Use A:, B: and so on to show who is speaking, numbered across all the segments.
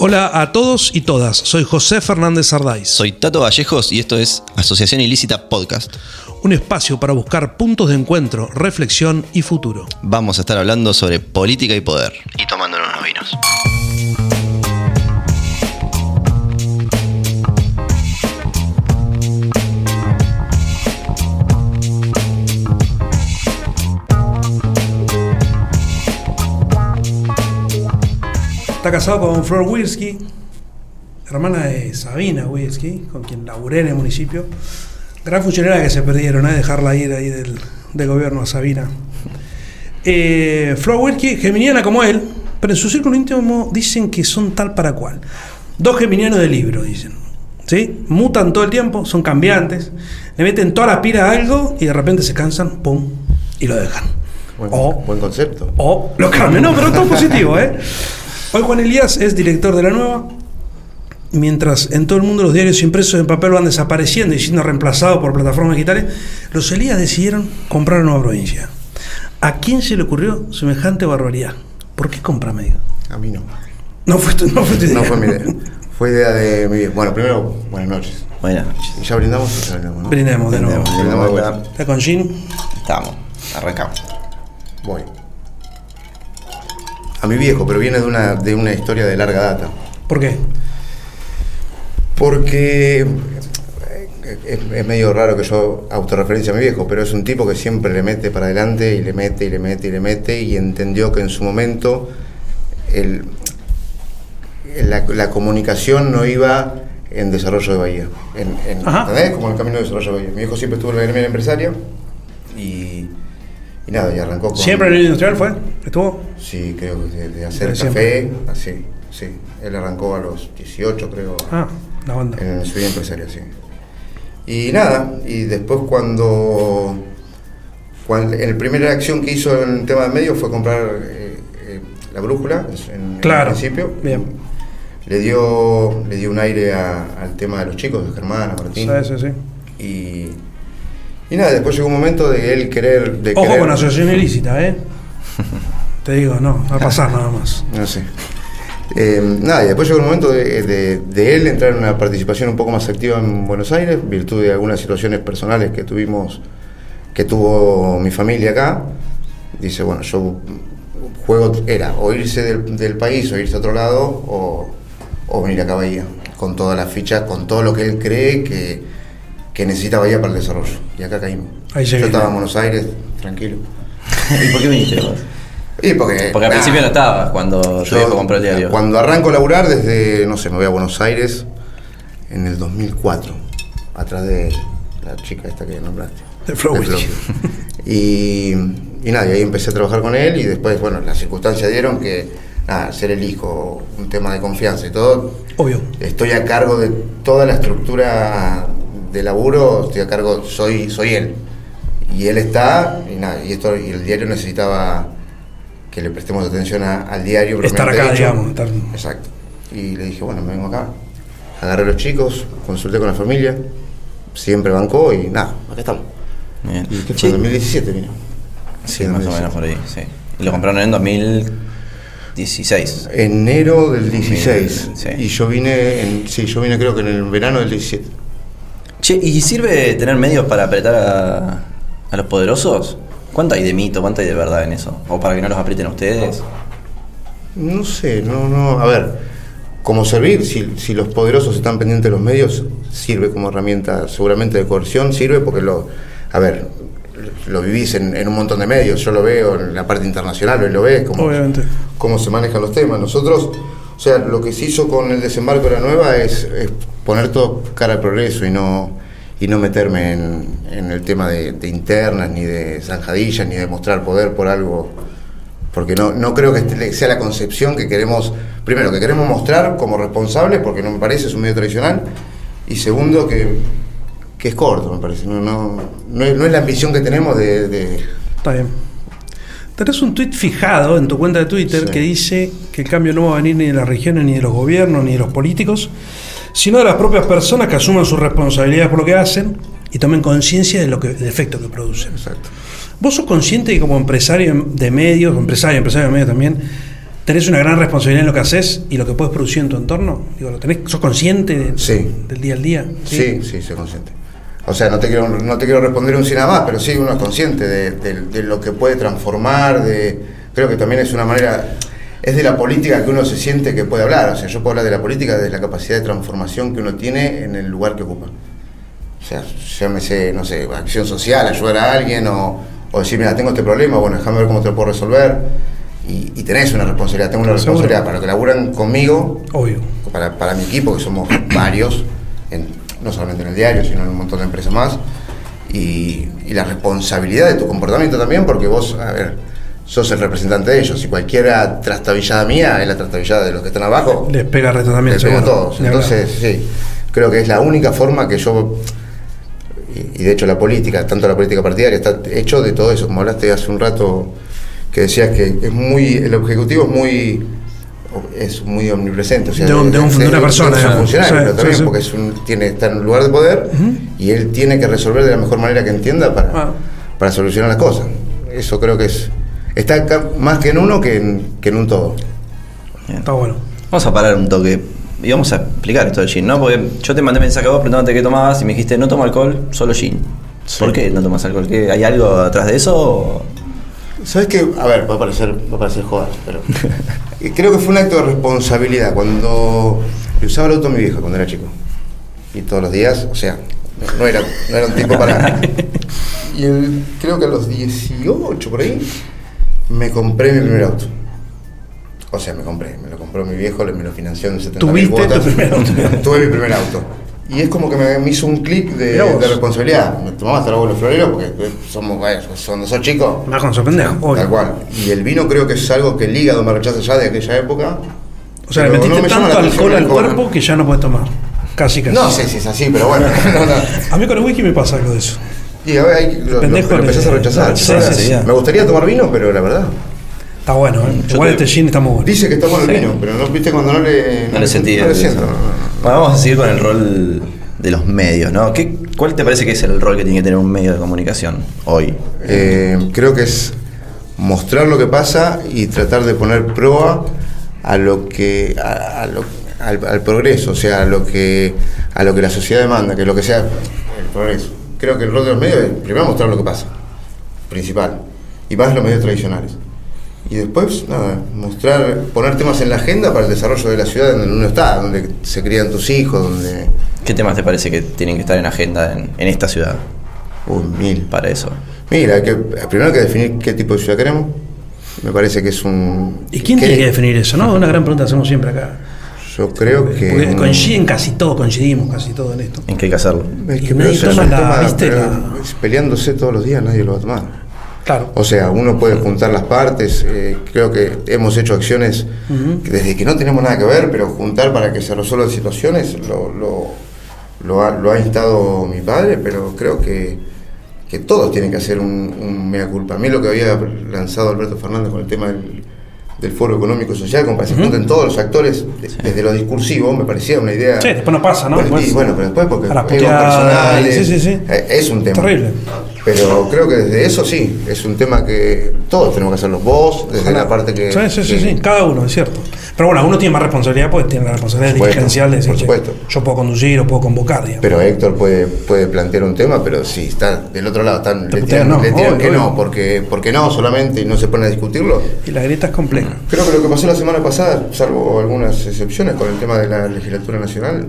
A: Hola a todos y todas, soy José Fernández Ardaiz.
B: Soy Tato Vallejos y esto es Asociación Ilícita Podcast.
A: Un espacio para buscar puntos de encuentro, reflexión y futuro.
B: Vamos a estar hablando sobre política y poder. Y tomándonos unos vinos.
A: Está casado con Flor Wilski, hermana de Sabina Wilski, con quien laburé en el municipio. Gran funcionaria que se perdieron, ¿eh? dejarla ir ahí del, del gobierno a Sabina. Eh, Flor Wilski, geminiana como él, pero en su círculo íntimo dicen que son tal para cual. Dos geminianos de libro, dicen. ¿Sí? Mutan todo el tiempo, son cambiantes, le meten toda la pira a algo y de repente se cansan, pum, y lo dejan.
C: Buen,
A: O-
C: buen concepto.
A: o lo cambian, no, pero todo positivo, ¿eh? Hoy Juan Elías es director de la nueva. Mientras en todo el mundo los diarios impresos en papel van desapareciendo y siendo reemplazados por plataformas digitales, los Elías decidieron comprar una nueva provincia. ¿A quién se le ocurrió semejante barbaridad? ¿Por qué compra medio?
C: A mí no.
A: No fue tu, no fue tu idea.
C: No fue mi idea. Fue idea de mi Bueno, primero, buenas noches.
B: Buenas noches.
C: ¿Ya brindamos o ya brindamos? no?
A: Brindemos de nuevo.
B: Brindemos.
C: De.
A: ¿Está con Gin?
B: Estamos, arrancamos.
C: Voy. A mi viejo, pero viene de una, de una historia de larga data.
A: ¿Por qué?
C: Porque eh, es, es medio raro que yo autorreferencia a mi viejo, pero es un tipo que siempre le mete para adelante y le mete y le mete y le mete y entendió que en su momento el- la, la comunicación no iba en desarrollo de Bahía. En, en-
A: Ajá.
C: ¿Entendés? Como el camino de desarrollo de Bahía. Mi viejo siempre estuvo en la empresaria y, y nada, y arrancó con...
A: ¿Siempre en el industrial fue? ¿Estuvo?
C: Sí, creo que de, de hacer
A: Desde
C: café, así, sí. Él arrancó a los 18, creo.
A: Ah, la banda.
C: En su vida empresaria, sí. Y nada, y después cuando, cuando en la primera acción que hizo en el tema de medios fue comprar eh, eh, la brújula en, el principio.
A: Bien.
C: Le dio, le dio un aire a- al tema de los chicos, de Germán, a Martín.
A: Sí, sí, sí.
C: Y, y nada, después llegó un momento de él querer... De
A: Ojo
C: querer-
A: con asociación ilícita, ¿eh? Te digo, no, va a pasar nada más.
C: No sé. Eh, nada, y después llegó el momento de, de- de él entrar en una participación un poco más activa en Buenos Aires, virtud de algunas situaciones personales que tuvimos, que tuvo mi familia acá. Dice, bueno, yo juego era o irse del, del país o irse a otro lado o, o venir acá a Bahía, con todas las fichas, con todo lo que él cree que, que necesita Bahía para el desarrollo. Y acá caímos.
A: Ahí
C: yo estaba en Buenos Aires, tranquilo.
B: ¿Y por qué viniste vos?
C: Y porque,
B: Porque al principio no estabas cuando
C: yo,
B: viejo compró el diario.
C: Cuando arranco a laburar desde, no sé, me voy a Buenos Aires en el 2004, atrás de la chica esta que nombraste.
A: De Flo
C: De
A: Wilkie.
C: Y, y nada, y ahí empecé a trabajar con él y después, bueno, las circunstancias dieron que, nada, ser el hijo, un tema de confianza y todo.
A: Obvio.
C: Estoy a cargo de toda la estructura de laburo, estoy a cargo, soy, soy él. Y él está, y nada, y, esto, y el diario necesitaba que le prestemos atención a- al diario.
A: Estar acá,
C: dicho.
A: digamos, estar-
C: Exacto. Y le dije, bueno, me vengo acá. Agarré a los chicos, consulté con la familia, siempre bancó y nada, acá estamos.
B: Bien.
C: ¿Y fue? En 2017 vino.
B: sí, más o menos por ahí, sí. Y lo compraron en 2016.
C: Enero del 16.
B: Sí.
C: Y yo vine, en, sí, yo vine creo que en el verano del 17.
B: Che, ¿y sirve tener medios para apretar a, a los poderosos? ¿Cuánto hay de mito, cuánto hay de verdad en eso? ¿O para que no los aprieten a ustedes?
C: No sé, no, no. A ver, como servir, si, si los poderosos están pendientes de los medios, sirve como herramienta seguramente de coerción, sirve porque lo. A ver, lo vivís en, en un montón de medios, yo lo veo en la parte internacional, hoy lo ves, cómo,
A: Obviamente.
C: cómo se manejan los temas. Nosotros, o sea, lo que se hizo con el desembarco de la nueva es, poner todo cara al progreso y no, y no meterme en, el tema de, de internas, ni de zanjadillas, ni de mostrar poder por algo porque no, no creo que este sea la concepción que queremos, primero, que queremos mostrar como responsables, porque no me parece, es un medio tradicional, y segundo, que, que es corto, me parece, no, no, no, es, no es la ambición que tenemos de... de-
A: Está bien. Tenés un tuit fijado en tu cuenta de Twitter
C: Sí.
A: que dice que el cambio no va a venir ni de las regiones, ni de los gobiernos, ni de los políticos, sino de las propias personas que asuman sus responsabilidades por lo que hacen y tomen conciencia de lo que, del efecto que producen.
C: Exacto.
A: ¿Vos sos consciente que como empresario de medios, empresario, empresario de medios también, ¿Tenés una gran responsabilidad en lo que haces y lo que puedes producir en tu entorno? Digo, ¿lo tenés, ¿Sos consciente de-
C: Sí.
A: del día al día?
C: Sí, sí, soy consciente. O sea, no te quiero, no te quiero responder un sí nada más, pero sí uno es consciente de, de- de lo que puede transformar, de creo que también es una manera, es de la política que uno se siente que puede hablar. O sea, yo puedo hablar de la política desde la capacidad de transformación que uno tiene en el lugar que ocupa. O sea, llámese, no sé, acción social, ayudar a alguien o, o decir, mira, tengo este problema, bueno, déjame ver cómo te lo puedo resolver. Y, y tenés una responsabilidad, tengo una
A: Seguro.
C: responsabilidad para los que laburan conmigo,
A: Obvio.
C: para, para mi equipo, que somos varios, en- no solamente en el diario, sino en un montón de empresas más, y, y la responsabilidad de tu comportamiento también, porque vos, a ver, sos el representante de ellos, y cualquiera trastabillada mía es la trastabillada de los que están abajo,
A: Les pega reto también.
C: le pego a todos. Entonces, sí, creo que es la única forma que yo, y, y de hecho la política, tanto la política partidaria, está hecho de todo eso, como hablaste hace un rato, que decías que es muy, el Ejecutivo es muy es muy omnipresente. O sea,
A: De un- de un- de una persona,
C: Es un
A: digamos.
C: funcionario
A: Sí,
C: pero también,
A: sí, sí.
C: porque es un, tiene, está en un lugar de poder y él tiene que resolver de la mejor manera que entienda para,
A: Ah.
C: para solucionar las cosas. Eso creo que es. Está acá más que en uno que en, que en un todo.
B: Bien.
A: Está bueno.
B: Vamos a parar un toque y vamos a explicar esto del gin, ¿no? Porque yo te mandé mensaje a vos preguntándote qué tomabas y me dijiste no tomo alcohol, solo gin. ¿Por qué no tomas alcohol? ¿Qué- ¿Hay algo atrás de eso?
C: ¿Sabes qué? A ver, va a parecer, va a parecer joder, pero. eh, creo que fue un acto de responsabilidad cuando le usaba el auto a mi vieja cuando era chico. Y todos los días, o sea, no era, no era un tipo para. Y el- creo que a los 18 por ahí me compré mi primer auto. O sea, me compré, me lo compró mi viejo, me lo financió en 70 mil
A: ¿Tuviste tu primer auto?
C: Tuve mi primer auto. Y es como que me, me hizo un clic de, responsabilidad. Me tomaba hasta el abuelo florero porque eh, somos, bueno, cuando sos chico,
A: Más con su pendejo. obvio.
C: Tal cual. Y el vino creo que es algo que el hígado me rechaza ya de aquella época.
A: O sea, le metiste
C: no me
A: tanto alcohol al cuerpo que ya no puedes tomar. Casi, casi.
C: No sé si es así, pero bueno. no, no.
A: A mí con el whisky me pasa algo de eso.
C: Y a ver, hay- lo, empezás a rechazar.
B: rechazás
C: Ahora,
B: enseguida.
C: me gustaría tomar vino, pero la verdad.
A: Está bueno, ¿eh? Igual
B: te-
A: este gin está muy bueno.
C: Dice que está bueno el
B: Sí.
C: vino, pero no viste cuando no le.
B: No le sentí.
C: No le siento.
B: Vamos a seguir con el rol de los medios, ¿no? ¿Qué, ¿Cuál te parece que es el rol que tiene que tener un medio de comunicación hoy?
C: Eh, creo que es mostrar lo que pasa y tratar de poner proa a lo que a, a lo- al, al progreso, o sea, a lo que a lo que la sociedad demanda, que lo que sea el progreso. Creo que el rol de los medios es primero mostrar lo que pasa, principal, y más los medios tradicionales. Y después, nada, mostrar, poner temas en la agenda para el desarrollo de la ciudad donde uno está, donde se crían tus hijos, donde...
B: ¿Qué temas te parece que tienen que estar en agenda en, en esta ciudad
C: Uy, mil.
B: para eso?
C: Mira, hay que, primero hay que definir qué tipo de ciudad queremos. Me parece que es un.
A: ¿Y quién tiene que definir eso, no? Una gran pregunta que hacemos siempre acá.
C: Yo creo que.
A: Porque coinciden casi todo, coincidimos casi todo en esto.
B: ¿En qué hay que hacerlo?
C: Es que
A: nadie toma la- La-
C: es peleándose todos los días, nadie lo va a tomar.
A: Claro.
C: O sea, uno puede juntar las partes. eh, creo que hemos hecho acciones que desde que no tenemos nada que ver, pero juntar para que se resuelvan situaciones lo, lo, lo ha, lo ha instado mi padre, pero creo que, que todos tienen que hacer un, un mea culpa. A mí lo que había lanzado Alberto Fernández con el tema del, del foro económico y social, como para que se junten todos los actores de- desde lo discursivo, me parecía una idea.
A: Sí, después no pasa, ¿no?
C: Y bueno, pero después porque egos personales,
A: sí, sí, sí.
C: eh, es un tema.
A: Terrible.
C: Pero creo que desde eso sí, es un tema que todos tenemos que hacerlo. Vos, desde
A: Ojalá.
C: la parte que.
A: Sí, sí, sí, sí, cada uno, es cierto. Pero bueno, uno tiene más responsabilidad porque tiene la responsabilidad
C: supuesto,
A: dirigencial de decir,
C: por supuesto.
A: yo puedo conducir o puedo convocar, digamos.
C: Pero Héctor puede, puede plantear un tema, pero si está del otro lado, están, le tiran,
A: no,
C: le tiran
A: obvio,
C: que
A: obvio.
C: no, porque, porque no solamente y no se pone a discutirlo.
A: Y la grieta es compleja.
C: Creo que lo que pasó la semana pasada, salvo algunas excepciones con el tema de la legislatura nacional,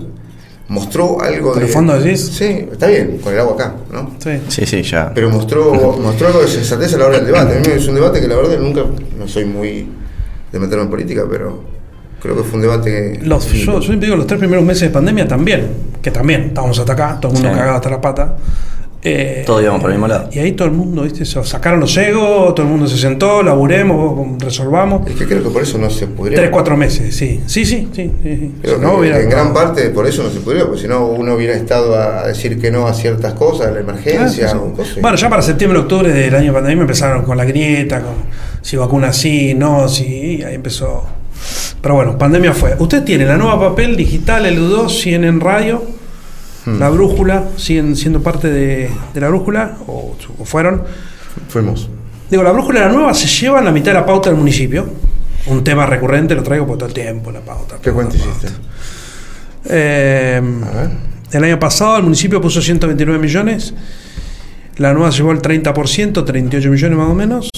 C: mostró algo
A: ¿Con
C: de.
A: el fondo decís?
C: Sí, está bien, con el agua acá, ¿no?
A: Sí.
B: Sí, sí, ya.
C: Pero mostró, mostró algo de sensatez a la hora del debate. A mí me es un debate que la verdad nunca, no soy muy de meterme en política, pero creo que fue un debate.
A: Los, yo, yo siempre digo, los tres primeros meses de pandemia también, que también estábamos hasta acá, todo el mundo
B: Sí.
A: cagado hasta la pata. Eh,
B: Todos íbamos por el mismo lado.
A: Y ahí todo el mundo, ¿viste? Se sacaron los egos, todo el mundo se sentó, laburemos, resolvamos.
C: Es que creo que por eso no se pudrió.
A: Tres, cuatro meses, sí. Sí, sí, sí. sí, Si
C: que
A: no, hubiera-
C: en gran parte por eso no se pudrió, porque si no uno hubiera estado a decir que no a ciertas cosas, la emergencia
A: Ah, sí,
C: o
A: sí.
C: cosas.
A: Bueno, ya para septiembre, octubre del año pandemia empezaron con la grieta, con si vacuna sí, no, sí, y ahí empezó. Pero bueno, pandemia fue. Usted tiene la nueva papel digital, el U2, siguen en radio,
C: Hmm.
A: la brújula, siguen siendo parte de, de la brújula, o, o fueron.
C: Fuimos.
A: Digo, la brújula la nueva se lleva en la mitad de la pauta del municipio. un tema recurrente, lo traigo por todo el tiempo, la pauta.
C: ¿Qué cuenta hiciste?
A: Eh,
C: A ver.
A: el año pasado el municipio puso 129 millones, la nueva llevó el 30%, 38 millones más o menos.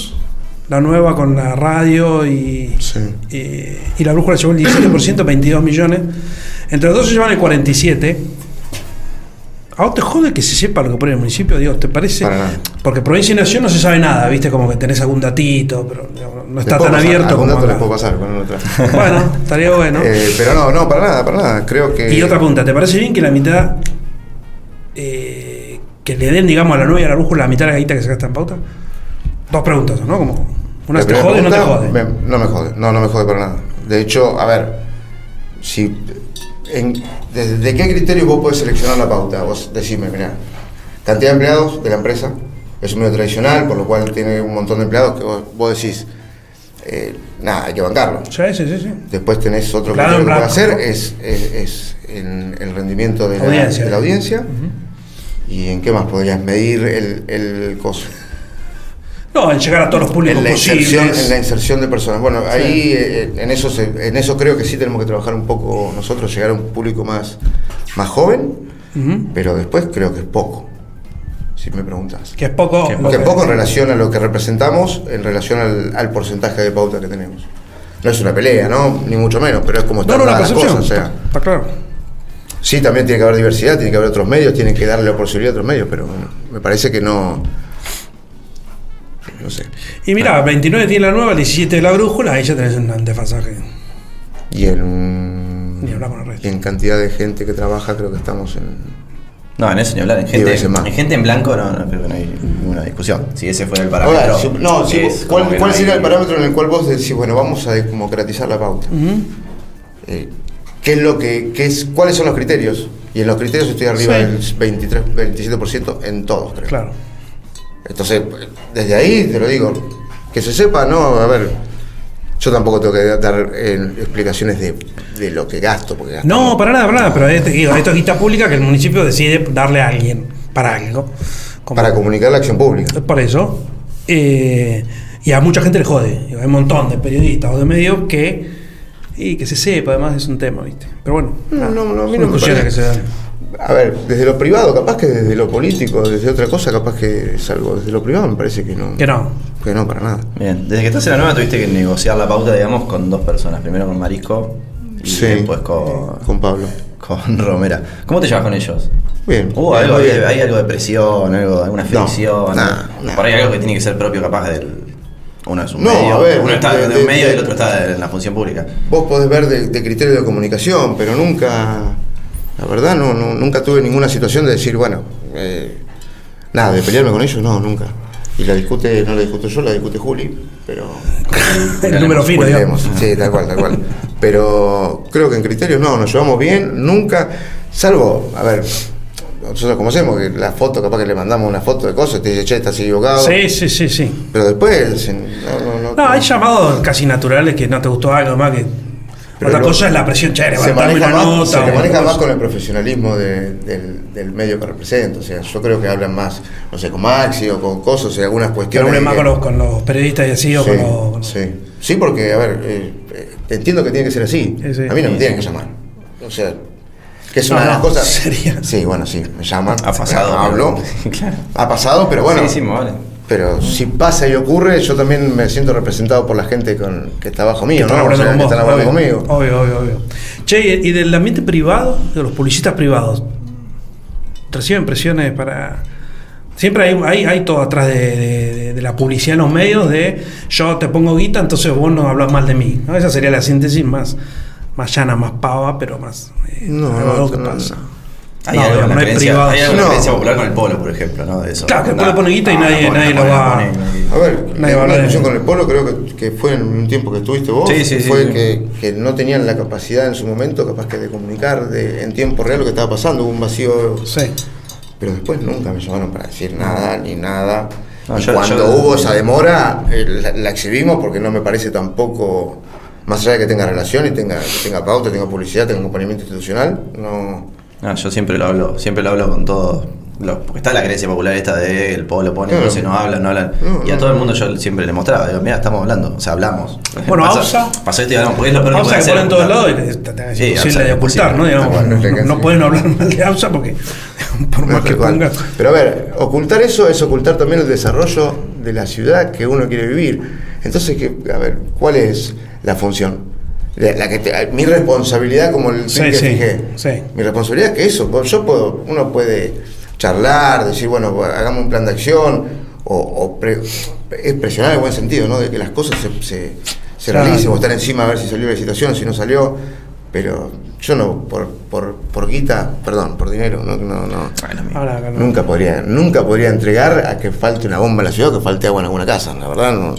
A: La nueva con la radio y,
C: Sí.
A: y, y la brújula llevó el 17%, 22 millones. Entre los dos se llevan el 47. ¿A vos te jode que se sepa lo que pone el municipio? Digo, ¿te parece? Porque provincia y nación no se sabe nada, ¿viste? Como que tenés algún datito, pero no está tan
C: pasar,
A: abierto
C: algún
A: como
C: dato les puedo pasar con otra.
A: Bueno, estaría bueno.
C: Eh, pero no, no, para nada, para nada. Creo que.
A: Y otra pregunta, ¿te parece bien que la mitad, eh, que le den, digamos, a la nueva y a la brújula la mitad de la guita que se gasta en pauta? Dos preguntas, ¿no? Como, una te jode o no te
C: pregunta,
A: jode.
C: me- no me jode, no, no me jode para nada. De hecho, a ver, si en, ¿desde de qué criterios vos podés seleccionar la pauta? Vos decime, mirá, cantidad de empleados de la empresa, es un medio tradicional, por lo cual tiene un montón de empleados que vos, vos decís, eh, nada, hay que bancarlo.
A: Sí, sí, sí. sí.
C: Después tenés otro
A: Claro,
C: criterio que
A: blanco,
C: puede hacer, es, es, es en el rendimiento de la
A: Audiencia.
C: de la audiencia. ¿Y en qué más podrías medir el, el coso?
A: No, en llegar a todos los públicos
C: en la, inserción,
A: posibles.
C: en la inserción de personas. Bueno, ahí eh, en eso se- en eso creo que sí tenemos que trabajar un poco nosotros, llegar a un público más, más joven, pero después creo que es poco, si me preguntas.
A: Que es poco.
B: Que
C: es poco en relación a lo que representamos, en relación al, al porcentaje de pauta que tenemos. No es una pelea, ¿no? Ni mucho menos, pero es como están
A: no,
C: las cosas. O sea,
A: Está claro.
C: sí, también tiene que haber diversidad, tiene que haber otros medios, tienen que darle la posibilidad a otros medios, pero bueno, me parece que no. No sé.
A: Y mira, 29 tiene la nueva, 17 de la brújula, ahí ya tenés un desfasaje.
C: Y en,
A: Ni hablar con el resto.
C: y en cantidad de gente que trabaja, creo que estamos en.
B: No, en eso ni hablar. En gente, en gente en blanco no, no creo que no hay ninguna discusión. Si ese fuera el parámetro.
C: Ahora, si- no, si-
B: es
C: ¿cuál, cuál
B: no
C: sería
B: hay-
C: el parámetro en el cual vos decís, bueno, vamos a democratizar la pauta? Eh, ¿Qué es lo que, qué es, ¿Cuáles son los criterios? Y en los criterios estoy arriba
A: Sí.
C: del 23, 27% en todos, creo.
A: Claro.
C: Entonces, desde ahí te lo digo, que se sepa, ¿no? A ver, yo tampoco tengo que dar eh, explicaciones de, de lo que gasto, porque gasto
A: No, para nada, para nada, pero este- digo, esto es guita pública que el municipio decide darle a alguien para algo. Como-
C: para comunicar la acción pública.
A: Por eso. eh, y a mucha gente le jode. Digo, Hay un montón de periodistas o de medios que. Y que se sepa, además es un tema, ¿viste? Pero bueno.
C: No,
A: nada,
C: no, no, a mí
A: son
C: no me
A: discusiones que se
C: parece.
A: dan.
C: A ver, desde lo privado, capaz que desde lo político, desde otra cosa, capaz que es algo. Desde lo privado me parece que no.
A: Que no.
C: Que no, para nada.
B: Bien, desde que estás en la nueva tuviste que negociar la pauta, digamos, con dos personas. Primero con Marisco y
C: Sí.
B: después con,
C: Con Pablo.
B: con Romera. ¿Cómo te llevas con ellos?
C: Bien.
B: ¿Hubo
C: bien,
B: algo,
C: muy
B: hay,
C: bien.
B: hay algo de presión, algo, alguna
C: No,
B: fricción?
C: nada, nada.
B: Por ahí algo que tiene que ser propio capaz del... Uno es un
C: No,
B: medio,
C: a ver,
B: uno está
C: de-
B: en
C: de-
B: un medio y el otro está en la función pública.
C: Vos podés ver de, de criterio de comunicación, pero nunca. La verdad, no, no- nunca tuve ninguna situación de decir, bueno, eh, nada, de pelearme con ellos, no, nunca. Y la discute, no la discuto yo, la discute Juli, pero.
A: El número fino, digamos.
C: Sí, tal cual, tal cual. Pero creo que en criterios no, nos llevamos bien, nunca, salvo, a ver, nosotros como hacemos, que la foto, capaz que le mandamos una foto de cosas, te dice, che, estás equivocado.
A: Sí, sí, sí, sí.
C: Pero después, no, no. No,
A: hay llamados casi naturales que no te gustó algo más que.
C: Pero
A: otra cosa es la presión, che,
C: se maneja,
A: una
C: más,
A: nota.
C: se maneja más con el profesionalismo de- del, del medio que representa. O sea, yo creo que hablan más, no sé, con Maxi o con cosas, o algunas
A: Que
C: cuestiones. de
A: más
C: que-
A: con los, con los periodistas y así, o
C: sí,
A: con los. con
C: sí. Sí, porque, a ver, eh, eh, entiendo que tiene que ser así.
A: Sí, sí.
C: A mí no me
B: Sí,
C: tienen que llamar. O sea, que es
A: No,
C: una de las
A: no,
C: cosas.
A: sería-
C: Sí, bueno, sí, me llaman.
B: Ha pasado.
C: Hablo.
B: claro.
C: Ha pasado, pero bueno.
B: Sí, sí, me vale.
C: Pero si pasa y ocurre, yo también me siento representado por la gente con, que está bajo mío,
A: que
C: ¿no? O sea,
A: con
C: que
A: vos,
C: están hablando
A: obvio,
C: conmigo.
A: Obvio, obvio, obvio. Che, y del ambiente privado, de los publicistas privados, ¿reciben presiones para.? Siempre hay, hay, hay todo atrás de, de- de- de la publicidad en los medios de yo te pongo guita, entonces vos no hablas mal de mí. ¿no? Esa sería la síntesis más, más llana, más pava, pero más. eh,
C: No, no,
A: que
C: no,
A: pasa.
C: no.
B: Hay
A: No,
B: alguna
A: no hay
B: creencia,
A: privados.
B: hay alguna
C: No.
B: creencia popular con el polo, por ejemplo, ¿no? De eso.
A: Claro, que el polo pone guita y nadie-
B: pone,
A: nadie lo va-
C: A ver,
A: Nadie va a
C: una
A: hablar de-
C: discusión con el Polo creo que, que fue en un tiempo que estuviste vos,
B: Sí, sí, sí,
C: fue
B: sí.
C: Que, que no tenían la capacidad en su momento capaz que de comunicar de, en tiempo real lo que estaba pasando, hubo un vacío,
A: Sí.
C: pero después nunca me llamaron para decir nada ni nada.
B: No,
C: y
B: yo-
C: cuando
B: yo-
C: hubo esa demora, eh, la, la exhibimos porque no me parece tampoco, más allá de que tenga relación y tenga, que tenga pauta, tenga publicidad, tenga acompañamiento institucional, no...
B: No, yo siempre lo hablo, siempre lo hablo con todos lo- porque está la creencia popular esta de el pueblo pone,
C: Claro.
B: entonces no hablan, no hablan.
C: No,
B: y a todo el mundo yo siempre le mostraba, digo, mira, estamos hablando, o sea, hablamos.
A: Bueno,
B: Pasó-
A: AUSA-
B: Pasó esto y hablamos, porque es lo peor que
A: AUSA que en todos lados y es
B: Sí,
A: imposible
B: AUSA
A: de ocultar, ¿no? Digamos, no,
C: no sí.
A: pueden hablar mal de AUSA porque por más que
C: Tal cual.
A: ponga...
C: Pero a ver, ocultar eso es ocultar también el desarrollo de la ciudad que uno quiere vivir. Entonces, que, a ver, ¿cuál es la función? La, que te- mi responsabilidad, como el
A: Sí,
C: que
A: sí,
C: fijé.
A: sí.
C: Mi responsabilidad es que eso, yo puedo, uno puede charlar, decir, bueno, hagamos un plan de acción, o, o pre- es presionar en buen sentido, ¿no? De que las cosas se, se, se
A: Claro.
C: realicen, o estar encima a ver si salió la situación, si no salió. Pero yo no, por, por, por guita, perdón, por dinero, no, no, no.
B: Bueno.
A: Ahora.
C: Nunca podría, nunca podría entregar a que falte una bomba en la ciudad o que falte agua en alguna casa, la verdad no.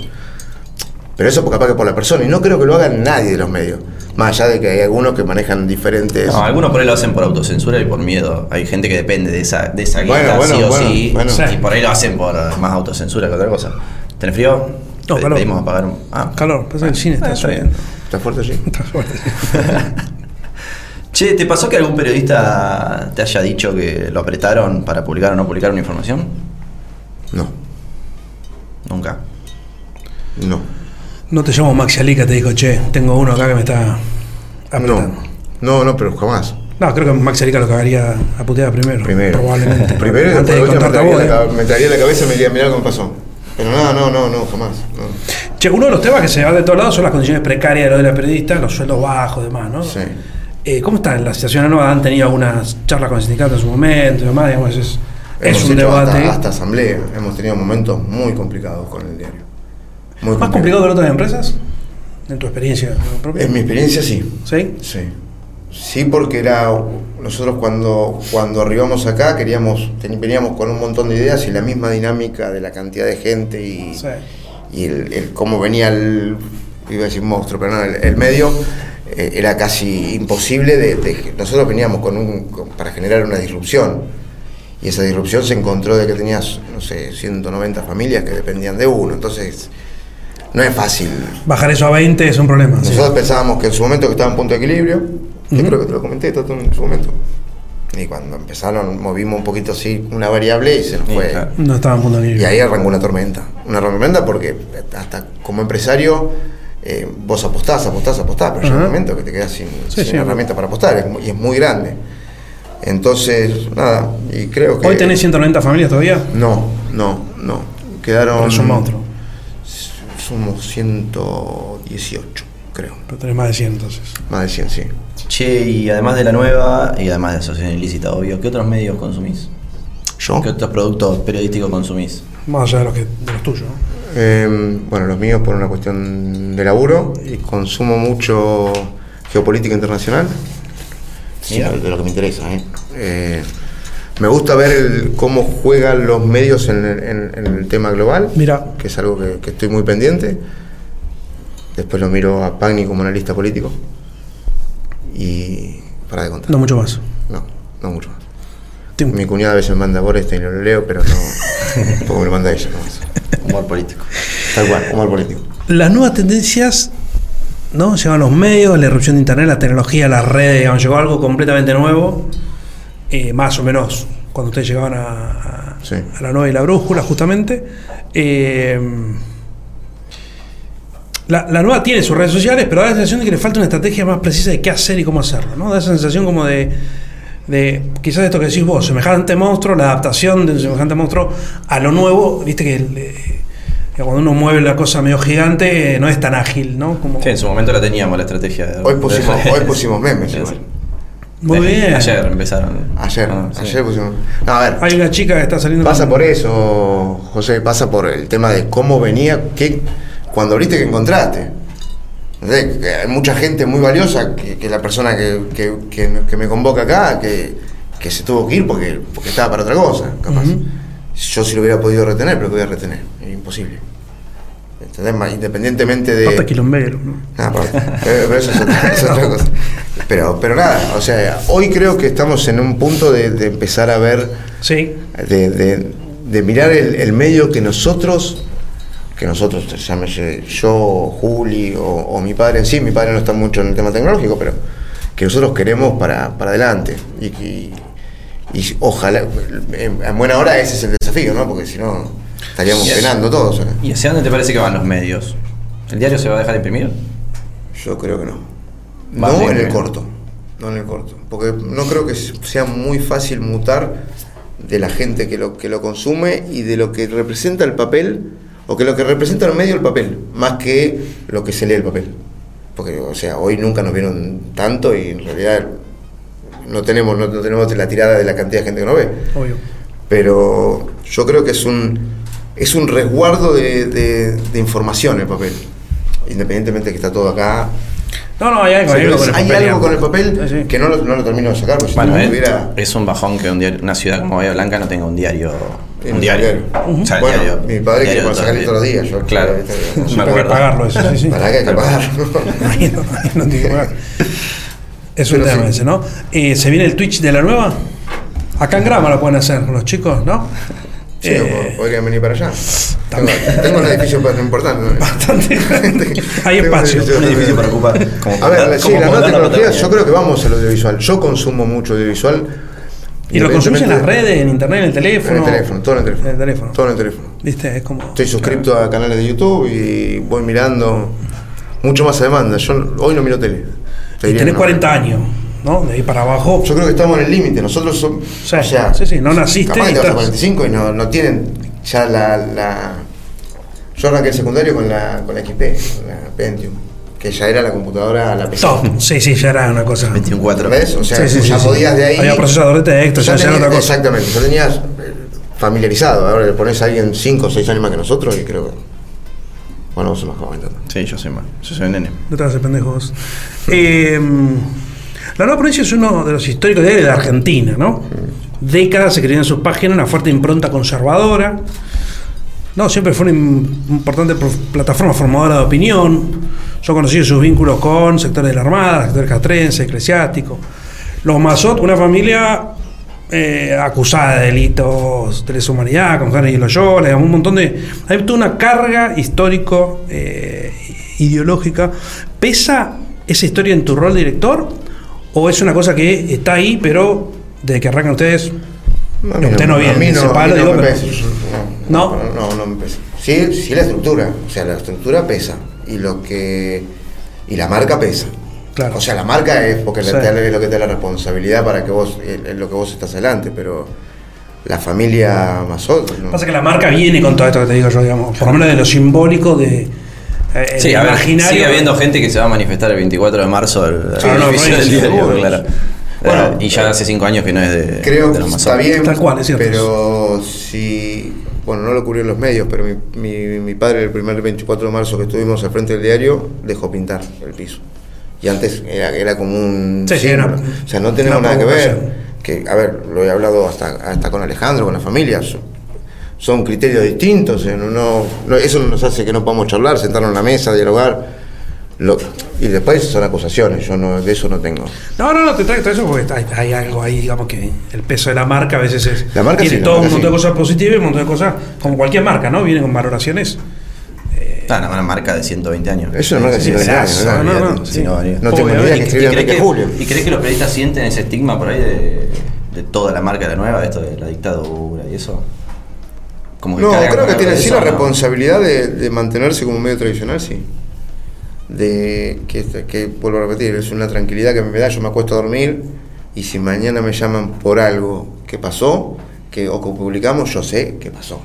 C: Pero eso capaz que por la persona, y no creo que lo haga nadie de los medios. Más allá de que hay algunos que manejan diferentes.
B: No, algunos por ahí lo hacen por autocensura y por miedo. Hay gente que depende de esa, de esa guita,
C: Bueno, bueno,
B: sí o
C: bueno,
B: sí.
C: bueno.
B: Y por ahí lo hacen por más autocensura que otra cosa. ¿Tenés frío?
A: No,
B: Pe-
A: calor.
B: Pedimos apagar un. Ah,
A: Calor, pasa que el cine está
B: Ah, está bien.
A: subiendo.
C: ¿Está fuerte allí?
A: Está fuerte.
B: Che, ¿te pasó que algún periodista te haya dicho que lo apretaron para publicar o no publicar una información?
C: No,
B: Nunca.
C: no.
A: No te llamo Maxi Alica, te digo, che, tengo uno acá que me está apretando.
C: No, no, no, pero jamás.
A: No, creo que Maxi Alica lo cagaría a puteada primero.
C: Primero.
A: Probablemente.
C: Primero y
A: Antes
C: después
A: de
C: me traería, la,
A: ¿eh?
C: me traería la cabeza y me diría, mirá me pasó. Pero no, no, no, no, jamás. no.
A: Che, uno de los temas que se va de todos lados son las condiciones precarias de los de la periodista, los sueldos bajos y demás, ¿no?
C: Sí.
A: Eh, ¿Cómo está la situación nueva? ¿Han tenido algunas charlas con el sindicato en su momento y demás? Digamos, es, es un
C: hecho
A: debate.
C: Hasta, hasta asamblea. Hemos tenido momentos muy complicados con el diario. Muy
A: ¿Más complicado que en otras empresas? En tu experiencia propia.
C: En mi experiencia, sí.
A: ¿Sí?
C: Sí. Sí, porque era. Nosotros cuando, cuando arribamos acá queríamos. veníamos con un montón de ideas y la misma dinámica de la cantidad de gente y,
A: Sí.
C: y el, el cómo venía el. iba a decir monstruo, pero no, el, el medio. eh, era casi imposible de, de- nosotros veníamos con un con- para generar una disrupción y esa disrupción se encontró de que tenías no sé 190 familias que dependían de uno entonces no es fácil
A: Bajar eso a 20 es un problema. sí.
C: nosotros pensábamos que en su momento que estaba en punto de equilibrio, yo creo que te lo comenté Tato, en su momento. Y cuando empezaron, movimos un poquito así una variable y se nos fue.
B: claro.
A: No estaba en punto de
C: Y
A: equilibrio.
C: ahí arrancó una tormenta. Una tormenta porque hasta como empresario eh, vos apostás, apostás, apostás, pero llega un
A: Ajá.
C: momento que te quedas sin,
A: Sí,
C: sin
A: sí.
C: herramienta para apostar y es muy grande. Entonces, nada, y creo que...
A: ¿Hoy tenés 190 familias todavía?
C: No, no, no. Quedaron...
A: Pero es un monstruo.
C: Somos 118, creo.
A: Pero tenés más de 100 entonces.
C: Más de 100, sí.
B: Che, y además de la nueva, y además de asociación ilícita, obvio, ¿qué otros medios consumís?
C: ¿Yo?
B: ¿Qué otros productos periodísticos consumís?
A: Más allá de los, que, de los tuyos. ¿no?
C: Eh, bueno, los míos por una cuestión de laburo y consumo mucho geopolítica internacional. Sí, de lo que me interesa. ¿eh? Eh, me gusta ver el- cómo juegan los medios en, el- en- en el tema global,
A: Mira,
C: que es algo que, que estoy muy pendiente. Después lo miro a Pagni como analista político. Y para de contar.
A: no mucho más.
C: No, no mucho más. Mi cuñada a veces me manda por este y no lo leo, pero no. Tampoco me lo manda ella nomás.
B: Humor político.
C: Tal cual, humor político.
A: Las nuevas tendencias, ¿no? Llegan los medios, la irrupción de internet, la tecnología, las redes, digamos, llegó algo completamente nuevo, eh, más o menos cuando ustedes llegaban a, a-
C: Sí.
A: a la nueva y la brújula, justamente. Eh, la, la nueva tiene sus redes sociales, pero da la sensación de que le falta una estrategia más precisa de qué hacer y cómo hacerlo, ¿no? Da esa sensación como de, de quizás esto que decís vos, semejante monstruo, la adaptación de un semejante monstruo a lo nuevo, viste que, le- cuando uno mueve la cosa medio gigante eh, no es tan ágil, ¿no? Como,
B: Sí, en su momento la teníamos la estrategia. de-
C: Hoy pusimos, hoy pusimos memes igual.
A: Muy bien.
B: Ayer empezaron.
C: Ayer,
B: Ah, sí.
C: ayer pusimos. No, a ver,
A: Hay una chica que está saliendo.
C: pasa
A: con-
C: por eso, José, pasa por el tema de cómo venía, qué, cuando abriste que encontraste. Que Hay mucha gente muy valiosa, que, que la persona que, que- que- que me convoca acá, que, que se tuvo que ir porque, porque estaba para otra cosa, capaz. Yo sí lo hubiera podido retener, pero ¿qué voy a retener? Es imposible. ¿Entendés? Ma- Independientemente de...
A: Aparte quilombero, ¿no?
C: Ah, pero, eso es otra, es otra cosa. Pero, pero nada, o sea, hoy creo que estamos en un punto de, de empezar a ver,
A: Sí.
C: de, de- de mirar el, el medio que nosotros, que nosotros, llámese yo, Juli o, o mi padre en sí, mi padre no está mucho en el tema tecnológico, pero que nosotros queremos para, para adelante. Y, que- y ojalá, en buena hora ese es el desafío, ¿no? Porque si no, estaríamos penando todos. acá.
B: ¿Y hacia dónde te parece que van los medios? ¿El diario se va a dejar de imprimir?
C: Yo creo que no. No en el corto. No en el corto. Porque no creo que sea muy fácil mutar de la gente que lo, que lo consume y de lo que representa el papel, o que lo que representa el medio el papel, más que lo que se lee el papel. Porque, o sea, hoy nunca nos vieron tanto y en realidad no tenemos, no, no tenemos la tirada de la cantidad de gente que nos ve.
A: Obvio.
C: Pero yo creo que es un, es un resguardo de, de- de información el papel. Independientemente de que está todo acá,
A: No, no, hay algo, hay algo con el
C: hay
A: papel.
C: algo con el papel
A: Sí, sí.
C: que no lo, no lo termino de sacar, porque
B: Bueno,
C: si no
B: eh,
C: tuviera.
B: es un bajón que un diario- una ciudad como Bahía Blanca no tenga un diario.
C: en
B: Un
C: el
B: diario. O sea,
C: Bueno,
B: diario-
C: mi padre que puede sacar
B: todos
C: todos los días. Yo,
B: Claro,
A: que
B: acuerdo.
A: pagarlo eso, sí, sí.
C: ¿Para qué hay que pagarlo?
A: Ahí no, ahí no tiene que pagar. Es un tema ese, ¿no? Eh, ¿Se viene el Twitch de la nueva? Acá en Grama lo pueden hacer los chicos, ¿no?
C: Sí,
A: Eh,
C: podrían venir para allá. Tengo,
A: también.
C: tengo un edificio importante.
A: bastante. Hay espacio.
B: Un edificio para ocupar.
C: A ver, sí,
B: como
C: la nueva
B: Fontana
C: tecnología,
B: Patagonia.
C: yo creo que vamos al audiovisual. Yo consumo mucho audiovisual.
A: ¿Y lo consumís en las redes, en internet, en el teléfono?
C: En el teléfono, todo en el teléfono.
A: En el teléfono.
C: Todo en el teléfono.
A: ¿Viste? Es como.
C: Estoy suscrito a canales de YouTube y voy mirando mucho más a demanda. Yo hoy no miro tele. Te
A: Y tenés
C: no.
A: 40 años, ¿no? De ahí para abajo.
C: Yo creo que estamos en el límite. Nosotros somos.
A: Sí, sí, sí, no naciste
C: Capaz
A: y
C: que te vas a
A: estás-
C: 45 y no, no tienen ya la, la. Yo arranqué el secundario con la, con la XP, con la Pentium, que ya era la computadora, la PC.
A: Top. Sí, sí, ya era una cosa.
B: 21.4.
C: ¿Ves? O sea,
A: Sí, sí,
C: ya
A: sí, sí.
C: podías de ahí.
A: Había procesador de texto, ya, ya era otra cosa.
C: Exactamente, ya tenías eh, familiarizado. Ahora le pones a alguien 5 o 6 años más que nosotros y creo que. Bueno, vos sos más joven.
B: Sí, yo soy más. Yo soy nene.
A: No te hagas el pendejo vos. Eh, la Nueva Provincia es uno de los históricos diarios de Argentina, ¿no? Décadas se creía en sus páginas una fuerte impronta conservadora. No, siempre fue una im- importante plataforma formadora de opinión. Yo conocí sus vínculos con sectores de la Armada, sector castrense, eclesiástico. Los Mazot, una familia eh, acusada de delitos de lesa humanidad, con Henry Loyola, digamos, un montón de. Hay toda una carga histórico, eh, ideológica. ¿Pesa esa historia en tu rol director? ¿O es una cosa que está ahí, pero desde que arrancan ustedes
C: A mí
A: Usted no viene
C: no, no
A: ¿No?
C: No, no, no me pesa. Sí, sí la estructura. O sea, la estructura pesa. Y lo que. Y la marca pesa.
A: Claro.
C: O sea, la marca es porque
A: Sí.
C: da- es lo que te da la responsabilidad para que vos, es lo que vos estás adelante, pero la familia Mazot. ¿no?
A: Pasa que la marca viene con todo esto que te digo yo, digamos, por lo menos de lo simbólico de. Eh,
B: Sí, a ver,
A: imaginario.
B: sigue habiendo gente que se va a manifestar el 24 de marzo al,
C: Sí,
B: al
C: no,
B: edificio
C: no,
B: del
C: sí,
B: diario, claro.
C: Bueno,
B: Eh, y ya hace 5 años que no es de,
C: Creo
B: de
C: que
B: los
C: está
B: masones.
C: bien,
A: Tal cual, es cierto.
C: pero si, bueno, no lo cubrieron los medios, pero mi, mi, mi padre el primer 24 de marzo que estuvimos al frente del diario dejó pintar el piso. Y antes era, era como un...
A: Sí, sí,
C: símbolo.
A: era
C: o sea, no tenemos nada que ver. Que, a ver, lo he hablado hasta, hasta con Alejandro, con la familia. Son, criterios distintos. no, no- no- eso no nos hace que no podamos charlar, sentarnos en la mesa, dialogar. Lo- y después son acusaciones, yo no, de eso no tengo.
A: No, no, no, te traigo todo eso porque hay, hay algo ahí, digamos que el peso de la marca a veces es.
C: La marca
A: tiene
C: sí,
A: todo un montón de cosas positivas y un montón de cosas, como cualquier marca, ¿no? Viene con valoraciones.
B: Ah, una, una marca de 120 años.
C: Es una marca de
B: Sí,
C: 120 años,
B: sí,
C: ¿no?
B: olvídate,
A: No, no,
B: sí, no.
C: No tengo ni idea
A: ¿y-
C: que
A: y
C: escribía
B: ¿Y crees
C: Enrique
B: que,
C: Julio.
B: ¿Y crees que los periodistas sienten ese estigma por ahí de, de toda la marca de la nueva, esto de la dictadura y eso? Como
C: No, creo que tiene sí la responsabilidad de, de mantenerse como un medio tradicional, sí. De que, que, vuelvo a repetir, es una tranquilidad que me da, yo me acuesto a dormir y si mañana me llaman por algo que pasó que, o que publicamos, yo sé que pasó.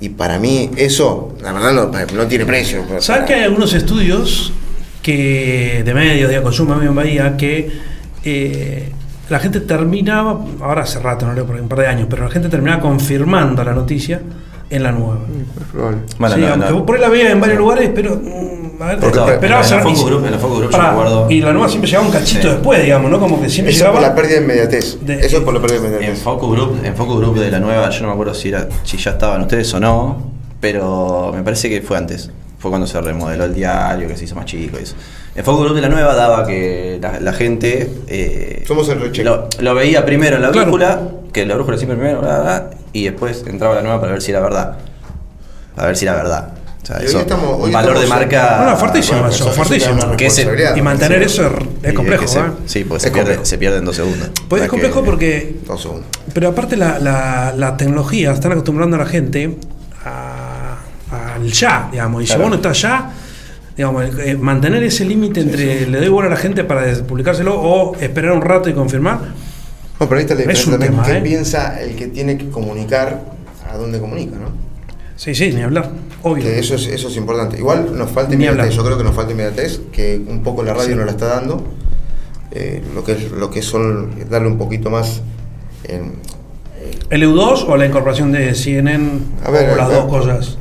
C: Y para mí eso, la verdad, no, no tiene precio. Para-
A: ¿Sabes que hay algunos estudios que de medios, de consumo medio en Bahía, que eh, la gente terminaba, ahora hace rato, no leo por un par de años, pero la gente terminaba confirmando la noticia en la nueva.
C: Es probable.
B: Bueno,
A: Sí,
B: no,
A: aunque
B: no.
A: vos por ahí la veías en varios lugares, pero. mm, a ver,
C: Porque-
A: esperaba
B: en
A: ser-
B: la focus
A: y-
B: group- en la focus group yo
A: Y la nueva siempre llegaba un cachito
B: Sí.
A: después, digamos, ¿no? Como que siempre
C: Eso es por
A: llegaba.
C: la pérdida de inmediatez.
A: De-
C: Eso es por la pérdida de
B: En
C: inmediatez.
B: Focus Group, en Focus Group de la nueva, yo no me acuerdo si era, si ya estaban ustedes o no, pero me parece que fue antes. Fue cuando se remodeló el diario, que se hizo más chico y eso. En Focus Group de la nueva daba que la, la gente eh,
C: Somos el recheck.
B: lo, lo veía primero en la
A: Claro.
B: brújula, que la brújula siempre primero, bla, bla, bla, y después entraba la nueva para ver si era verdad. Para ver si era verdad. O sea,
C: Y hoy
B: eso,
C: estamos-
B: un valor de marca.
A: No, no, fuertísimo
C: bueno,
A: eso,
C: eso- eso una
B: Que se-
A: y mantener
C: sí.
A: eso es, es complejo.
B: que se-
A: ¿eh?
B: sí, porque
C: Es
B: se pierde, se pierde en dos segundos.
A: Pues es
B: es
A: complejo
B: que-
A: porque
C: Dos segundos.
A: Pero aparte la, la, la tecnología, están acostumbrando a la gente a- al ya, digamos. Y si
B: Claro.
A: vos no estás ya, digamos, eh, mantener ese límite entre le doy bola a la gente para publicárselo o esperar un rato y confirmar.
C: No, pero ahí está la
A: Es
C: también.
A: tema,
C: ¿Qué
A: ¿eh?
C: piensa el que tiene que comunicar a dónde comunica, no?
A: Sí, sí, ni hablar. Obvio.
C: Que eso es, eso es importante. Igual nos falta inmediatez, yo creo que nos falta inmediatez, que un poco la radio
A: Sí.
C: nos la está dando. eh, lo que es lo que son darle un poquito más en,
A: ¿El EU2 o la incorporación de CNN
C: A ver,
A: o las
C: a ver.
A: dos cosas?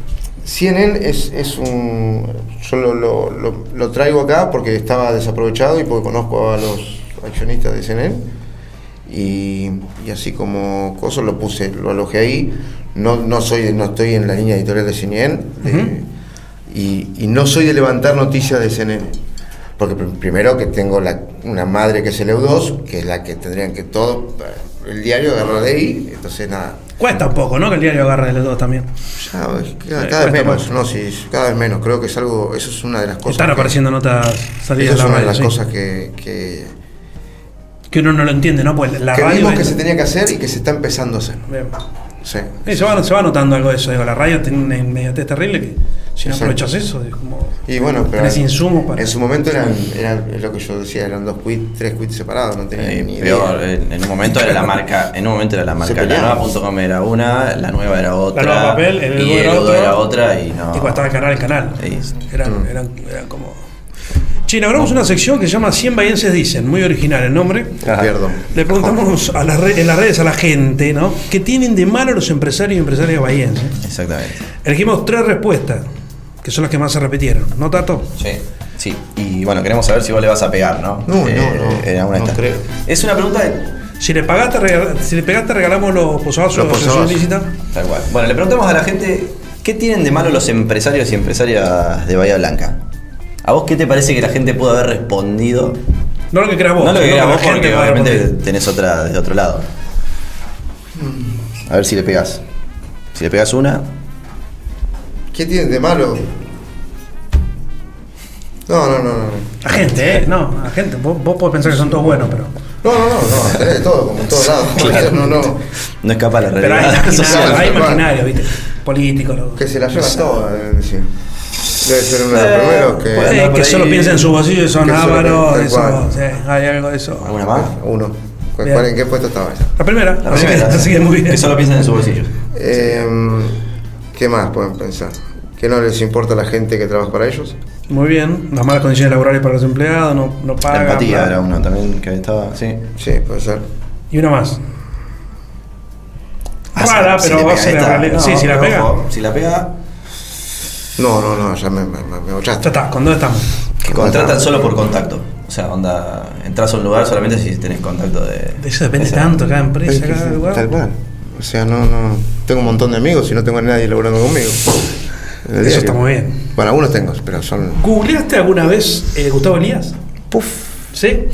C: CNN es, es un. Yo lo, lo- lo- lo traigo acá porque estaba desaprovechado y porque conozco a los accionistas de CNN. Y, y así como cosas lo puse, lo alojé ahí. No, no, soy, no estoy en la línea editorial de CNN. de-
A: Ujú.
C: y, y no soy de levantar noticias de CNN. Porque pr- primero que tengo la- una madre que es el EU2, que es la que tendrían que todo, el diario agarrar de ahí. Entonces nada,
A: Cuesta un poco, ¿no? Que el diario agarre de los dos también.
C: ya, es cada,
A: Eh,
C: cada vez menos,
A: más.
C: no, sí, cada vez menos. Creo que es algo, eso es una de las cosas.
A: Están
C: que-
A: apareciendo notas
C: Esa
A: salidas
C: es
A: de la
C: una de las
A: sí.
C: cosas que, que,
A: Que uno no lo entiende, ¿no? Pues la
C: que
A: radio.
C: vimos que se tenía que hacer y que se está empezando a hacer.
A: Bien.
C: Sí.
A: Sí, se, va, se va notando algo de eso. Digo, la radio tiene una inmediatez terrible que si no aprovechas eso, es como.
C: Y bueno, pero
A: Tenés insumos para.
C: en su momento eran, eran lo que yo decía, eran dos quits, tres quits separados, no tenía
B: Eh,
C: ni
B: peor,
C: idea.
B: en, en un momento era la marca, en un momento era la marca, la nueva.com era una, la nueva era otra,
A: nueva papel, el
B: y el
A: otro.
B: era otra y no.
A: Y cuando estaba el canal, el canal.
B: Sí.
A: Eran,
C: Mm.
A: eran, eran como. Che, inauguramos una sección que se llama 100 bahienses dicen, muy original el nombre.
B: Ajá.
C: Pierdo.
A: Le preguntamos a las re- en las redes a la gente, ¿no? ¿Qué tienen de malo los empresarios y empresarias bahienses?
B: Exactamente.
A: Elegimos tres respuestas, que son las que más se repitieron. ¿No, Tato?
B: Sí. Sí, y bueno, queremos saber si vos le vas a pegar, ¿no?
C: No, no, no,
B: en alguna de
C: no creo.
B: Es una pregunta de.
A: Si le, pagaste, si le pegaste, regalamos los posavasos
C: Los posavasos.
A: ilícita.
B: Tal cual. Bueno, le preguntamos a la gente, ¿qué tienen de malo los empresarios y empresarias de Bahía Blanca? ¿A vos qué te parece que la gente pudo haber respondido?
A: No lo que creas vos.
B: no lo que creas vos, porque obviamente tenés otra desde otro lado. A ver si le pegás. Si le pegas una,
C: ¿Qué tienen de malo? No, no, no, no.
A: La gente, ¿eh? No, la gente. Vos, vos podés pensar que son todos buenos, pero.
C: No, no, no, no, tenés de todo, como en todos lados.
B: Claro.
C: No, no.
B: no escapa la
A: Pero hay
B: realidad social.
A: hay
C: cual.
A: imaginarios, ¿viste? Políticos. lo-
C: Que se la llevan todas, deben decir. Debe ser uno de los primeros que.
A: Eh, solo piensa en su bolsillo y son ávaros, sí, hay algo de eso.
B: ¿Alguna más?
C: Uno. ¿Cuál,
A: Bien.
C: cuál- ¿En qué puesto estaba esa?
A: La primera,
B: La
A: así,
B: primera,
A: que, así que muy bien.
B: Que solo piensan en su bolsillo.
C: Eh, ¿Qué más pueden pensar? ¿Que no les importa la gente que trabaja para ellos?
A: Muy bien. Las malas condiciones laborales para los empleados, no, no
B: La
A: pagan.
B: empatía
A: bla.
B: era uno también que estaba, sí.
C: Sí, puede ser.
A: Y una más.
B: Ah,
A: Rara,
B: si
A: pero
B: le
A: va a
B: pega esta, no,
A: sí, si la pega.
B: ojo, Si la pega,
C: No, no, no, ya me, me, me
A: Ya
C: bochaste.
A: está, ¿con dónde estamos?
B: que contratan solo por contacto. O sea, onda, entras a un lugar solamente si tenés contacto de.
A: De eso depende
B: esa-
A: tanto, cada empresa, cada lugar.
C: Tal cual. O sea, no, no. Tengo un montón de amigos y no tengo a nadie laburando conmigo.
A: Eso
C: diario.
A: está muy bien.
C: Bueno, algunos tengo, pero son.
A: ¿Googleaste alguna vez eh, Gustavo Elías?
C: Puf.
A: ¿Sí?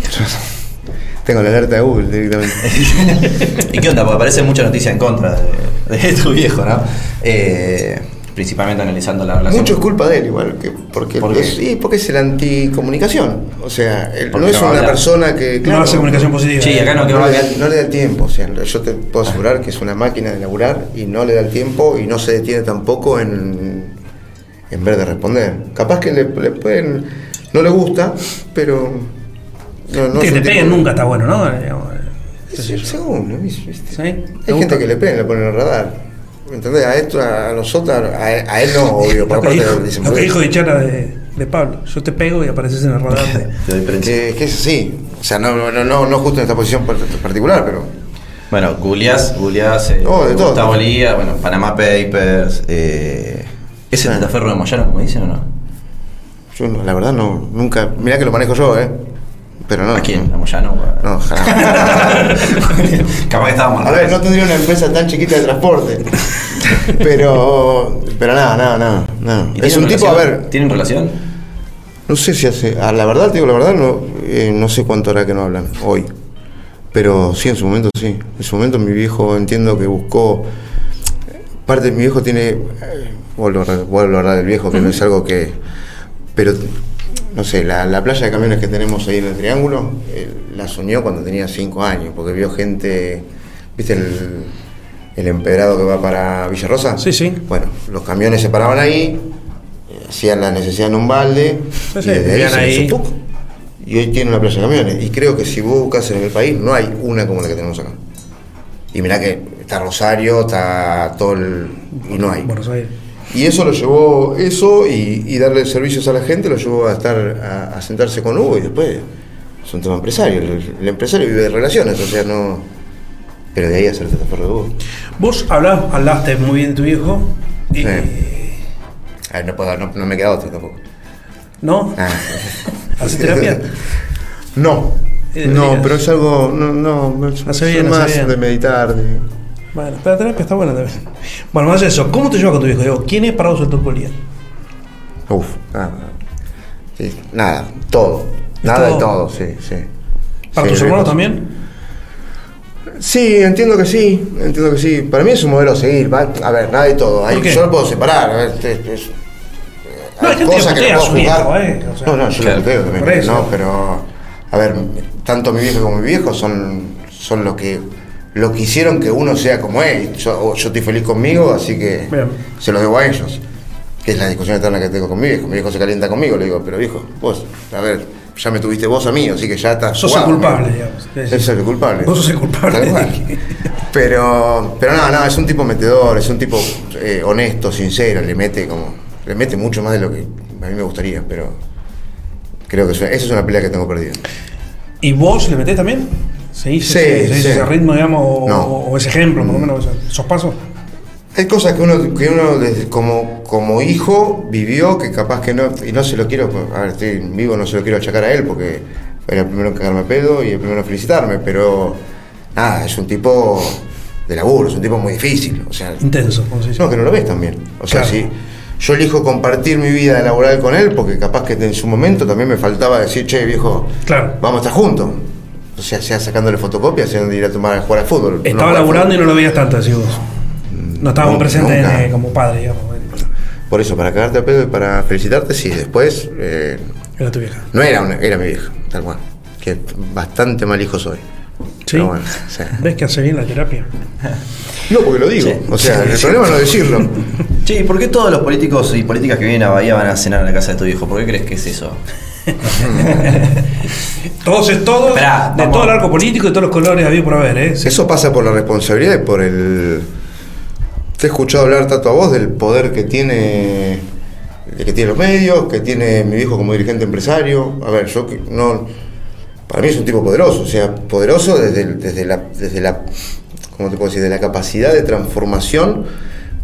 C: Tengo la alerta de Google directamente.
B: ¿Y qué onda? Porque aparece mucha noticia en contra de, de tu viejo, ¿no? Eh, principalmente analizando la relación.
C: Mucho es culpa de él, igual, que porque,
B: ¿Por
C: es, sí, porque es el anticomunicación. O sea, él no es
B: no
C: una persona que.
A: no hace comunicación positiva.
B: Sí, acá no, que
C: no,
B: va
C: le no le da el tiempo, o sea, yo te puedo asegurar que es una máquina de laburar y no le da el tiempo y no se detiene tampoco en, en ver de responder. Capaz que le, le pueden, no le gusta, pero no, no
A: que te peguen
C: tipo-
A: nunca está bueno, ¿no?
C: Según, ¿no? ¿viste?
A: ¿Sí? ¿Te
C: Hay
A: gusta?
C: gente que le peguen, le ponen el radar. ¿Me entendés? A esto, a nosotros, a, a él no, obvio, por
A: Lo que
C: aparte
A: dijo,
C: dicen,
A: lo que
C: "Porque-
A: dijo Dichara de, de Pablo. Yo te pego y apareces en el radar. de-
B: Te doy prensa.
C: que, que es así. O sea, no, no, no, no justo en esta posición par- particular, pero.
B: Bueno, googleás, googleás eh,
C: Oh, de todo.
B: Gustavo Lía, bueno, Panama Papers. Eh, ¿Es el testaferro de Moyano, como dicen o no?
C: Yo no, la verdad no, nunca. Mirá que lo manejo yo, ¿eh? Pero no.
B: ¿A quién? ¿A Moyano?
C: No, jamás.
B: Capaz que estábamos
C: A ver, no tendría una empresa tan chiquita de transporte. Pero. Pero nada, nada, nada. nada.
B: ¿Y
C: Es un tipo, a ver.
B: ¿Tienen relación?
C: No sé si hace. A la verdad, te digo la verdad, no, eh, no sé cuánto hará que no hablan hoy. Pero sí, en su momento sí. En su momento mi viejo entiendo que buscó. Aparte, mi viejo tiene. eh, Vuelvo a, vuelvo a hablar del viejo, que no es algo que. Pero, no sé, la, la playa de camiones que tenemos ahí en el Triángulo, eh, la soñó cuando tenía 5 años, porque vio gente. ¿Viste el, el empedrado que va para Villarrosa?
A: Sí, sí.
C: Bueno, los camiones se paraban ahí, eh, hacían la necesidad en un balde,
A: Sí, sí,
C: y desde ahí
A: ahí.
C: Y hoy tiene una playa de camiones. Y creo que si vos buscas en el país, no hay una como la que tenemos acá. Y mirá que está Rosario, está todo el... y no hay.
A: Buenos Aires.
C: Y eso lo llevó, eso y, y darle servicios a la gente, lo llevó a estar, a, a sentarse con Hugo y después es un tema empresario. El, el empresario vive de relaciones, o sea, no... Pero de ahí a ser testaferro de Hugo.
A: Vos hablás, hablaste muy bien de tu viejo. Y,
C: Sí. A ver, no, puedo, no, no me queda otra tampoco.
A: ¿No?
C: Ah.
A: ¿Haces terapia?
C: No,
A: Eh,
C: no, pero es algo, no, no, soy
A: bien,
C: más
A: bien.
C: de meditar, de...
A: Bueno, pero la terapia está buena también. Bueno, más de eso. ¿Cómo te llevas con tu viejo? Digo, ¿quién es para vos el turco del día?
C: Uf, nada, sí, nada, todo, nada
A: todo?
C: de todo, sí, sí.
A: ¿Para
C: Sí,
A: tus hermanos
C: cosas.
A: también?
C: Sí, entiendo que sí, entiendo que sí. Para mí es un modelo a seguir, va- a ver, nada de todo, Ahí yo lo puedo separar, a ver, es- es-
A: No, hay gente que
C: cosas
A: putea
C: no
A: a
C: puedo juzgar.
A: ¿eh? O sea,
C: no, no, yo
B: claro.
C: lo puteo también, no, pero, a ver, tanto mi viejo como mi viejo son, son lo que lo que hicieron que uno sea como él. Yo, yo estoy feliz conmigo, así que
A: Bien.
C: se lo debo a ellos. Que es la discusión eterna que tengo con mi viejo. Mi viejo se calienta conmigo, le digo, pero viejo, vos, a ver, ya me tuviste vos a mí, así que ya estás.
A: Sos el culpable,
C: ¿no?
A: digamos.
C: Es el culpable.
A: Vos sos el culpable.
C: Pero, pero no, no, es un tipo metedor, es un tipo eh, honesto, sincero, le mete como. Le mete mucho más de lo que a mí me gustaría, pero creo que eso- esa es una pelea que tengo perdida.
A: ¿Y vos le metés también? ¿Seguís,
C: Sí,
A: ese, seguís
C: sí.
A: ese ritmo, digamos, o,
C: No.
A: o ese ejemplo, por lo menos, esos pasos?
C: Hay cosas que uno, que uno desde como, como hijo vivió que capaz que no, y no se lo quiero, a ver, estoy vivo, no se lo quiero achacar a él porque era el primero en cagarme pedo y el primero en felicitarme, pero nada, es un tipo de laburo, es un tipo muy difícil, o sea,
A: Intenso, como se dice.
C: no, que no lo ves también. O sea,
A: Claro.
C: si yo elijo compartir mi vida laboral con él, porque capaz que en su momento también me faltaba decir, che, viejo,
A: Claro.
C: vamos a estar juntos. O sea, sea sacándole fotocopias, sea de ir a tomar a jugar al fútbol.
A: Estaba
C: No
A: laburando y no lo veías tanto, decís vos. No estábamos presentes eh, como padre, digamos.
C: Por eso, para cagarte a pedo y para felicitarte, sí. Después, eh,
A: Era tu vieja.
C: no era, una- era mi vieja, tal cual. Que bastante mal hijo soy.
A: ¿Sí?
C: Pero bueno, sí.
A: ¿Ves que hace bien la terapia?
C: No, porque lo digo.
B: Sí.
C: O sea,
A: Sí,
C: el
A: sí.
C: problema es no decirlo.
B: Che, ¿y por qué todos los políticos y políticas que vienen a Bahía van a cenar a la casa de tu hijo? ¿Por qué crees que es eso?
A: Todos es todo,
B: Esperá,
A: de
B: vamos.
A: todo el arco político y todos los colores había por haber, ¿eh? Sí.
C: Eso pasa por la responsabilidad y por el. Te he escuchado hablar tanto a vos del poder que tiene que tiene los medios, que tiene mi viejo como dirigente empresario. A ver, yo no. Para mí es un tipo poderoso, o sea, poderoso desde, el- desde la. Desde la ¿Cómo te puedo decir? De la capacidad de transformación,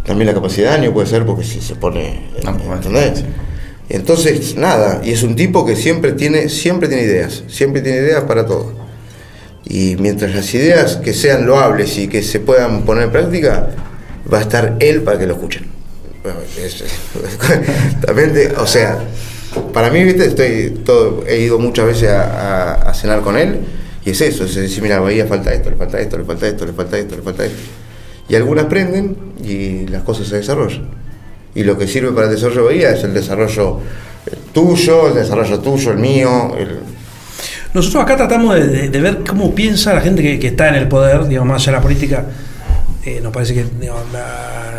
C: también la capacidad de daño puede ser porque si se pone.
B: No,
C: ¿Entendés?
B: sí.
C: Entonces, nada, y es un tipo que siempre tiene, siempre tiene ideas, siempre tiene ideas para todo. Y mientras las ideas que sean loables y que se puedan poner en práctica, va a estar él para que lo escuchen. Bueno, es- también te- o sea, para mí, viste, estoy he ido muchas veces a, cenar con él y es eso, es decir, mira, Bahía falta esto, le falta esto, le falta esto, le falta esto, le falta esto. Y algunas prenden y las cosas se desarrollan. Y lo que sirve para el desarrollo de Bahía es el desarrollo eh, tuyo, el desarrollo tuyo, el mío,
A: Nosotros acá tratamos de, ver cómo piensa la gente que, que está en el poder, digamos, más allá de la política. Eh, nos parece que digamos, la-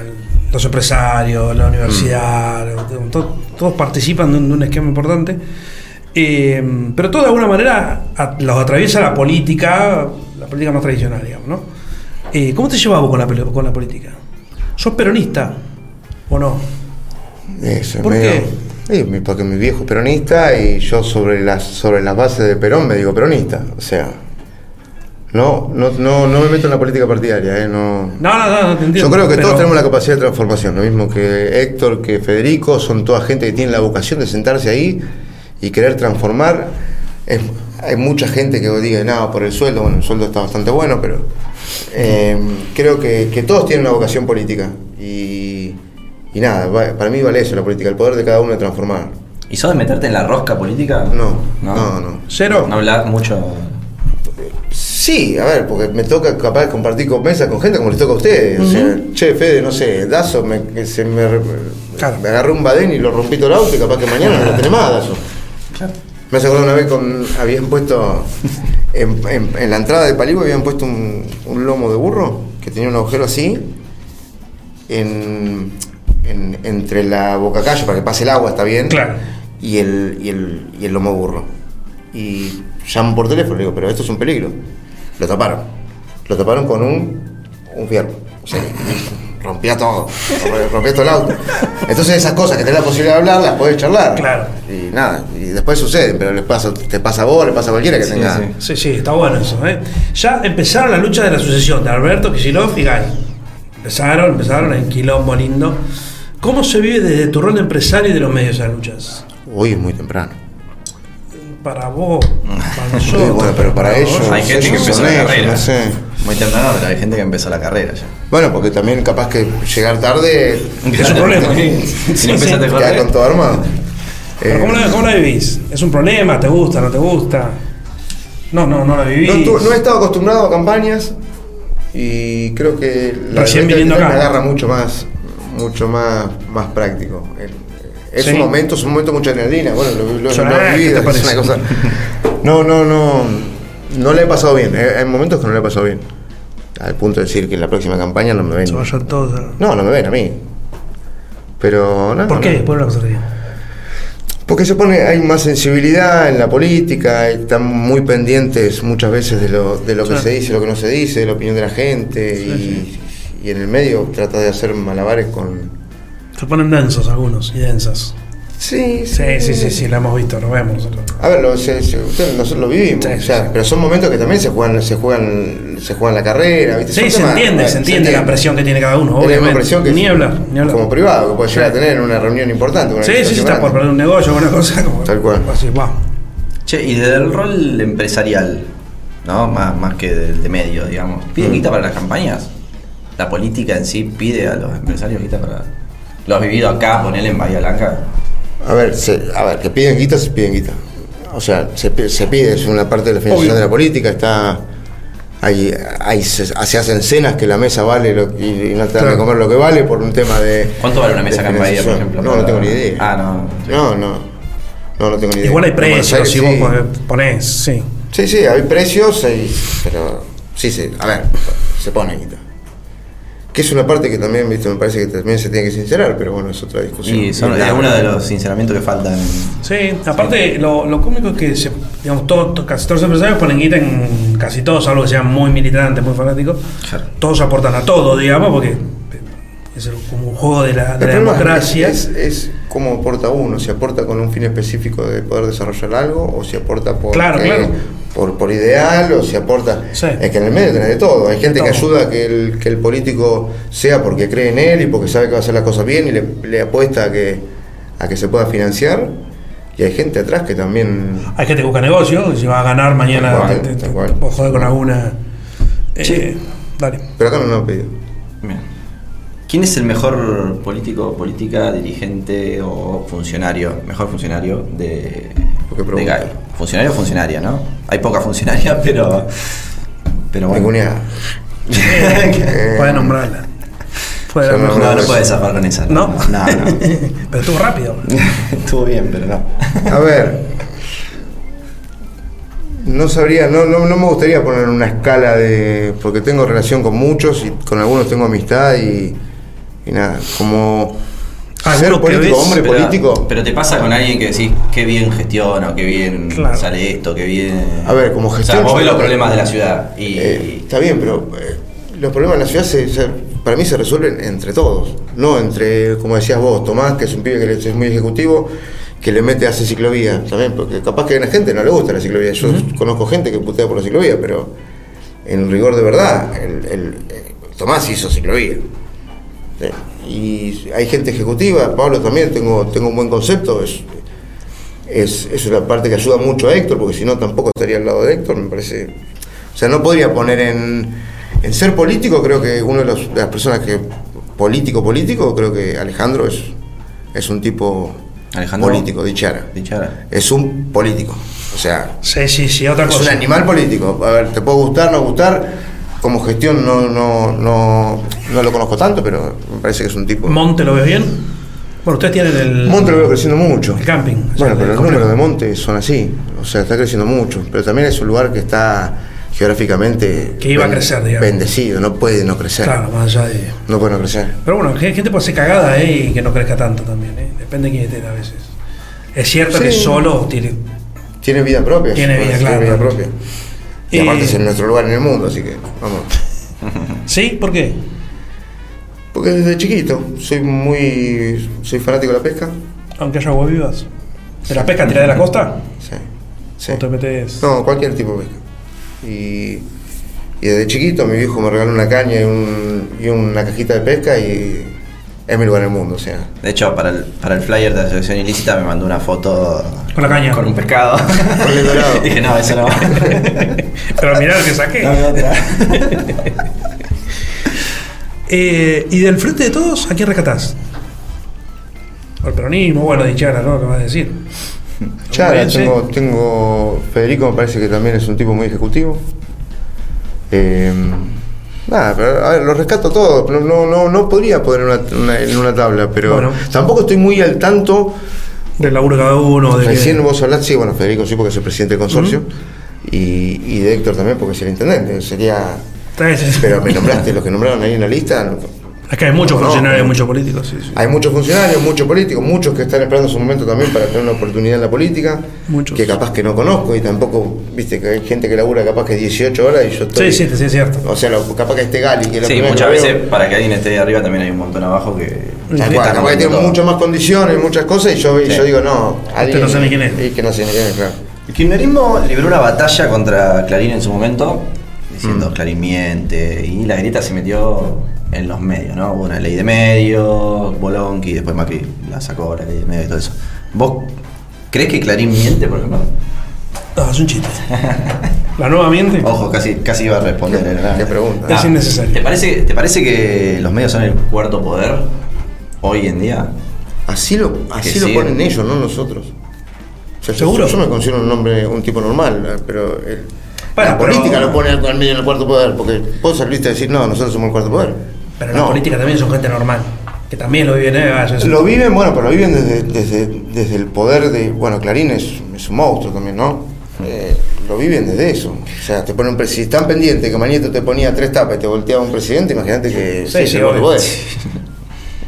A: los empresarios, la universidad, to- todos participan de un, de un esquema importante. Eh, pero todo de alguna manera a- los atraviesa la política, la política más tradicional, digamos, ¿no? Eh, ¿Cómo te llevas vos con la, con la política? ¿Sos peronista o no?
C: Eso, es
A: ¿Por
C: medio-
A: qué?
C: Porque mi viejo es peronista y yo sobre las sobre las bases de Perón me digo peronista. O sea, no, no, no, no me meto en la política partidaria, ¿eh? No.
A: No, no, no, no te entiendo.
C: Yo creo que
A: pero-
C: todos tenemos la capacidad de transformación, lo mismo que Héctor, que Federico, son toda gente que tiene la vocación de sentarse ahí y querer transformar. Es- hay mucha gente que diga, no, por el sueldo, bueno, el sueldo está bastante bueno, pero eh, creo que, que todos tienen una vocación política. Y, y nada, va- para mí vale eso la política, el poder de cada uno de transformar.
B: ¿Y sos de meterte en la rosca política?
C: No, no, no.
A: Cero.
B: No hablar mucho.
C: Sí, a ver, porque me toca capaz compartir con mesa con gente como les toca a ustedes. O sea, che, Fede, no sé, Dazo, me, se me,
A: Claro.
C: me agarré un badén y lo rompí todo el auto y capaz que mañana no lo tenés más, Dazo. Me has acordado una vez con. Habían puesto. En, en- en la entrada de Palivo habían puesto un, un lomo de burro que tenía un agujero así. En, en- entre la boca calle para que pase el agua, está bien.
A: Claro.
C: Y el, y el, y el lomo de burro. Y llamo por teléfono, le digo, pero esto es un peligro. Lo taparon. Lo taparon con un, un fierro. O sea, rompía todo. Rompía todo el auto. Entonces esas cosas que tenés la posibilidad de hablar, las podés charlar.
A: Claro.
C: Y nada, y después suceden, pero les pasa, te pasa a vos, le pasa a cualquiera que
B: Sí,
C: tenga.
B: sí.
A: Sí, sí, está bueno eso. ¿eh? Ya empezaron la lucha de la sucesión de Alberto Kicillof y Gay. Empezaron, empezaron en quilombo lindo. ¿Cómo se vive desde tu rol de empresario y de los medios esas luchas?
C: Hoy es muy temprano.
A: Para vos, para
C: Sí,
A: nosotros.
C: bueno, pero para ellos.
B: Hay gente que empezó la
C: ellos,
B: carrera.
C: no sé.
B: Muy temprano, pero hay gente que empezó la carrera ya.
C: Bueno, porque también capaz que llegar tarde
A: Es un problema.
B: Si no empezaste a
C: queda
B: correr.
C: con todo armado.
A: Pero
C: Eh,
A: ¿cómo, la, ¿Cómo la vivís? ¿Es un problema? ¿Te gusta? ¿No te gusta? No, no, no la vivís.
C: No, he estado acostumbrado a campañas y creo que la
A: Recién viniendo acá.
C: me agarra mucho más, mucho más, más práctico. El- Es
A: Sí.
C: un momento, es un momento de mucha adrenalina. Bueno, lo, lo,
A: Yo,
C: lo he
A: ¿qué
C: vivido, es una cosa. No, no, no. No le he pasado bien. Hay hay momentos que no le he pasado bien. Al punto de decir que en la próxima campaña no me ven.
A: Se vayan todos a-
C: No, no me ven a mí. Pero no.
A: ¿Por qué?
C: no.
A: ¿Por se ríe?
C: Porque se pone, hay más sensibilidad en la política, están muy pendientes muchas veces de lo, de lo que
A: Claro.
C: se dice, lo que no se dice, de la opinión de la gente, y, y en el medio trata de hacer malabares con...
A: Se ponen densos algunos y densas.
C: Sí,
A: Sí, sí, sí, sí, la hemos visto, lo vemos nosotros.
C: A ver, lo, se- se- nosotros lo vivimos,
A: Sí,
C: o sea,
A: sí.
C: pero son momentos que también se juegan, se juegan, se juegan la carrera, ¿viste?
A: Sí, se
C: temas-
A: entiende, se entiende la presión que tiene cada uno,
C: Es la misma
A: obviamente.
C: presión que
A: ni hablar, ni hablar.
C: como privado, que puede llegar a tener en una reunión importante. una
A: Sí, sí, sí, está por perder un negocio o una cosa como.
C: Tal cual.
A: Así, va.
B: Che, y desde el rol empresarial, ¿no? Más, más que del de medio, digamos. ¿Piden
C: Mm.
B: guita para las campañas? ¿La política en sí pide a los empresarios guita para.? ¿Lo has vivido acá, ponele en Bahía Blanca?
C: A ver, se, a ver, que piden guita, se piden guita. O sea, se, pi- se pide, es una parte de la financiación
A: Obvio.
C: de la política, está. Hay, hay, se, se hacen cenas que la mesa vale lo- y, y no te dan de comer lo que vale por un tema de.
B: ¿Cuánto vale una mesa acá en Bahía, por ejemplo?
C: No,
B: para-
C: no tengo ni idea.
B: Ah, no. sí.
C: No, no. No, no tengo ni idea.
A: Igual hay precios,
C: Aires
A: si
C: sí.
A: vos ponés, sí.
C: Sí, sí, hay precios, hay- pero sí, sí, a ver, se pone guita. Que es una parte que también, viste, me parece que también se tiene que sincerar, pero bueno, es otra discusión.
B: Y son, es uno de los sinceramientos que faltan.
A: Sí, aparte lo, lo cómico es que se, digamos, todo- to- casi todos los empresarios ponen guita en casi todos, algo que sean muy militantes, muy fanáticos.
B: Claro.
A: Todos aportan a todo, digamos, porque es el- como un juego de la, de democracia.
C: Es, es cómo aporta uno, si aporta con un fin específico de poder desarrollar algo, o si aporta por,
A: Claro, claro.
C: por, por ideal, o si aporta...
A: Sí.
C: Es que en el medio tenés de todo. Hay gente que ayuda a que el, que el político sea porque cree en él y porque sabe que va a hacer las cosas bien y le, le apuesta a que, a que se pueda financiar. Y hay gente atrás que también...
A: Hay gente que busca negocio, y si va a ganar mañana,
C: cual,
A: te- joder con alguna. Eh,
B: Sí.
A: Dale.
C: Pero acá no nos han pedido.
B: Bien. ¿Quién es el mejor político, política, dirigente o funcionario, mejor funcionario de,
C: ¿Por qué
B: de
C: pregunta?
B: GAI? Funcionario o funcionaria, ¿no? Hay poca funcionaria, pero. Pero bueno.
A: Puede nombrarla. Puede
C: no-
A: mejor.
B: No, no puedes zafar con esa.
A: ¿No?
B: No, no.
A: Pero estuvo rápido.
B: Estuvo bien, pero no.
C: A ver. No sabría, no, no, no me gustaría poner una escala de. porque tengo relación con muchos y con algunos tengo amistad y. y nada, como.
A: Ah,
C: ser
A: ¿alguno que
C: político,
A: ves?
C: hombre
B: Pero,
C: político.
B: pero te pasa con alguien que decís, qué bien gestiona, o qué bien
A: Claro.
B: sale esto, qué bien.
C: A ver, como
B: O sea,
C: gestión,
B: vos
C: yo
B: ves los problemas de la ciudad y.
C: Eh, está bien, pero eh, los problemas de la ciudad se, se- para mí se resuelven entre todos, no entre, como decías vos, Tomás, que es un pibe que es muy ejecutivo, que le mete a hacer ciclovía, también, porque capaz que a la gente no le gusta la ciclovía. Yo conozco gente que putea por la ciclovía, pero en rigor de verdad, el, el- eh, Tomás hizo ciclovía. Sí. Y hay gente ejecutiva, Pablo también, tengo, tengo un buen concepto, es, es, es una parte que ayuda mucho a Héctor, porque si no tampoco estaría al lado de Héctor, me parece. O sea, no podría poner en, en ser político, creo que uno de, los- de las personas que, político, político, creo que Alejandro es, es un tipo
B: Alejandro.
C: político, dichara.
B: Dichara.
C: Es un político. O sea,
A: Sí, sí, sí, otra
C: es un animal político. A ver, te puede gustar, no gustar. Como gestión no, no, no, no lo conozco tanto, pero me parece que es un tipo.
A: ¿Monte lo ves bien? Bueno, ustedes tienen el.
C: Monte lo veo creciendo mucho.
A: El camping. o sea,
C: Bueno, pero los números de Monte son así. O sea, está creciendo mucho. Pero también es un lugar que está geográficamente.
A: Que iba a crecer, digamos.
C: Bendecido, no puede no crecer.
A: Claro, más allá de.
C: No puede no crecer.
A: Pero bueno, hay gente puede ser cagada ¿eh? y que no crezca tanto también. ¿eh? Depende de quién esté a veces. Es cierto que solo tiene.
C: Tiene vida propia.
A: Tiene vida,
C: Tiene
A: claro.
C: vida propia. Y
A: Eh,
C: aparte es en nuestro lugar en el mundo, así que vamos.
A: ¿Sí? ¿Por qué?
C: Porque desde chiquito soy muy. soy fanático de la pesca.
A: Aunque haya agua vivas. ¿De la pesca tirada de la costa?
C: Sí. sí.
A: ¿O te metes.?
C: No, cualquier tipo de pesca. Y, y desde chiquito mi viejo me regaló una caña y, un- y una cajita de pesca y es mi lugar en el mundo, o sea.
B: De hecho, para el, para el flyer de la selección ilícita me mandó una foto
A: Con la caña.
B: con un pescado.
C: Con el dorado.
B: Dije, no, eso no.
A: Pero mirá lo que saqué.
B: Otra.
A: Eh, ¿Y del frente de todos, a quién rescatás? Al peronismo, bueno, de Chara, ¿no? Lo vas a decir.
C: Chara, tengo, tengo. Federico me parece que también es un tipo muy ejecutivo. Eh, nada, pero a ver, lo rescato todo. pero No, no, no podría poner una, una- en una tabla, pero
A: Bueno.
C: tampoco estoy muy al tanto.
A: Del laburo cada uno. De que-
C: Recién vos hablaste, sí, bueno, Federico sí, porque es el presidente del consorcio. y, y de Héctor también, porque es el intendente. Sería. Pero me nombraste, los que nombraron ahí en la lista. No-
A: Es que hay muchos
C: No,
A: funcionarios,
C: no.
A: muchos políticos, sí, sí.
C: Hay muchos funcionarios, muchos políticos, muchos que están esperando su momento también para tener una oportunidad en la política,
A: Muchos.
C: que capaz que no conozco y tampoco, viste, que hay gente que labura capaz que 18 horas y yo estoy...
A: Sí, sí, sí, es cierto.
C: O sea, lo- capaz que esté Gali, que
B: Sí, muchas
C: que
B: veces
C: veo.
B: para que alguien esté ahí arriba también hay un montón abajo que.
C: Tal cual, capaz que tiene muchas más condiciones, muchas cosas, y yo, y
B: Sí.
C: yo digo, no, alguien...
A: no sé ni quién es.
C: Y que no sé ni quién es, claro.
B: El kirchnerismo libró una batalla contra Clarín en su momento, diciendo
C: Mm.
B: Clarín miente, y la grieta se metió en los medios, ¿no? Hubo una ley de medios, Bolonqui, después Macri la sacó la ley de medios y todo eso. ¿Vos crees que Clarín miente, por ejemplo?
A: No, es un chiste. La nueva miente.
B: Ojo, casi, casi iba a responder. ¿verdad?
C: Qué pregunta.
A: Es innecesario.
B: ¿te parece, ¿Te parece que los medios son el cuarto poder hoy en día?
C: Así lo, así lo ponen ellos, no nosotros. O sea, yo-
A: ¿Seguro?
C: Yo, me considero un hombre, un tipo normal, eh, pero el-
A: Bueno,
C: la
A: pero-
C: política lo pone al al medio en el cuarto poder, porque vos saliste a decir, no, nosotros somos el cuarto poder.
A: Pero
C: no.
A: la política también son gente normal. Que también lo viven, ¿eh? Eso-
C: Lo viven, bueno, pero lo viven desde, desde, desde el poder de. Bueno, Clarín es, es un monstruo también, ¿no? Eh, lo viven desde eso. O sea, te ponen un presidente. Tan pendiente que Mañeto te ponía tres tapas y te volteaba un presidente, imagínate que.
A: Sí, sí.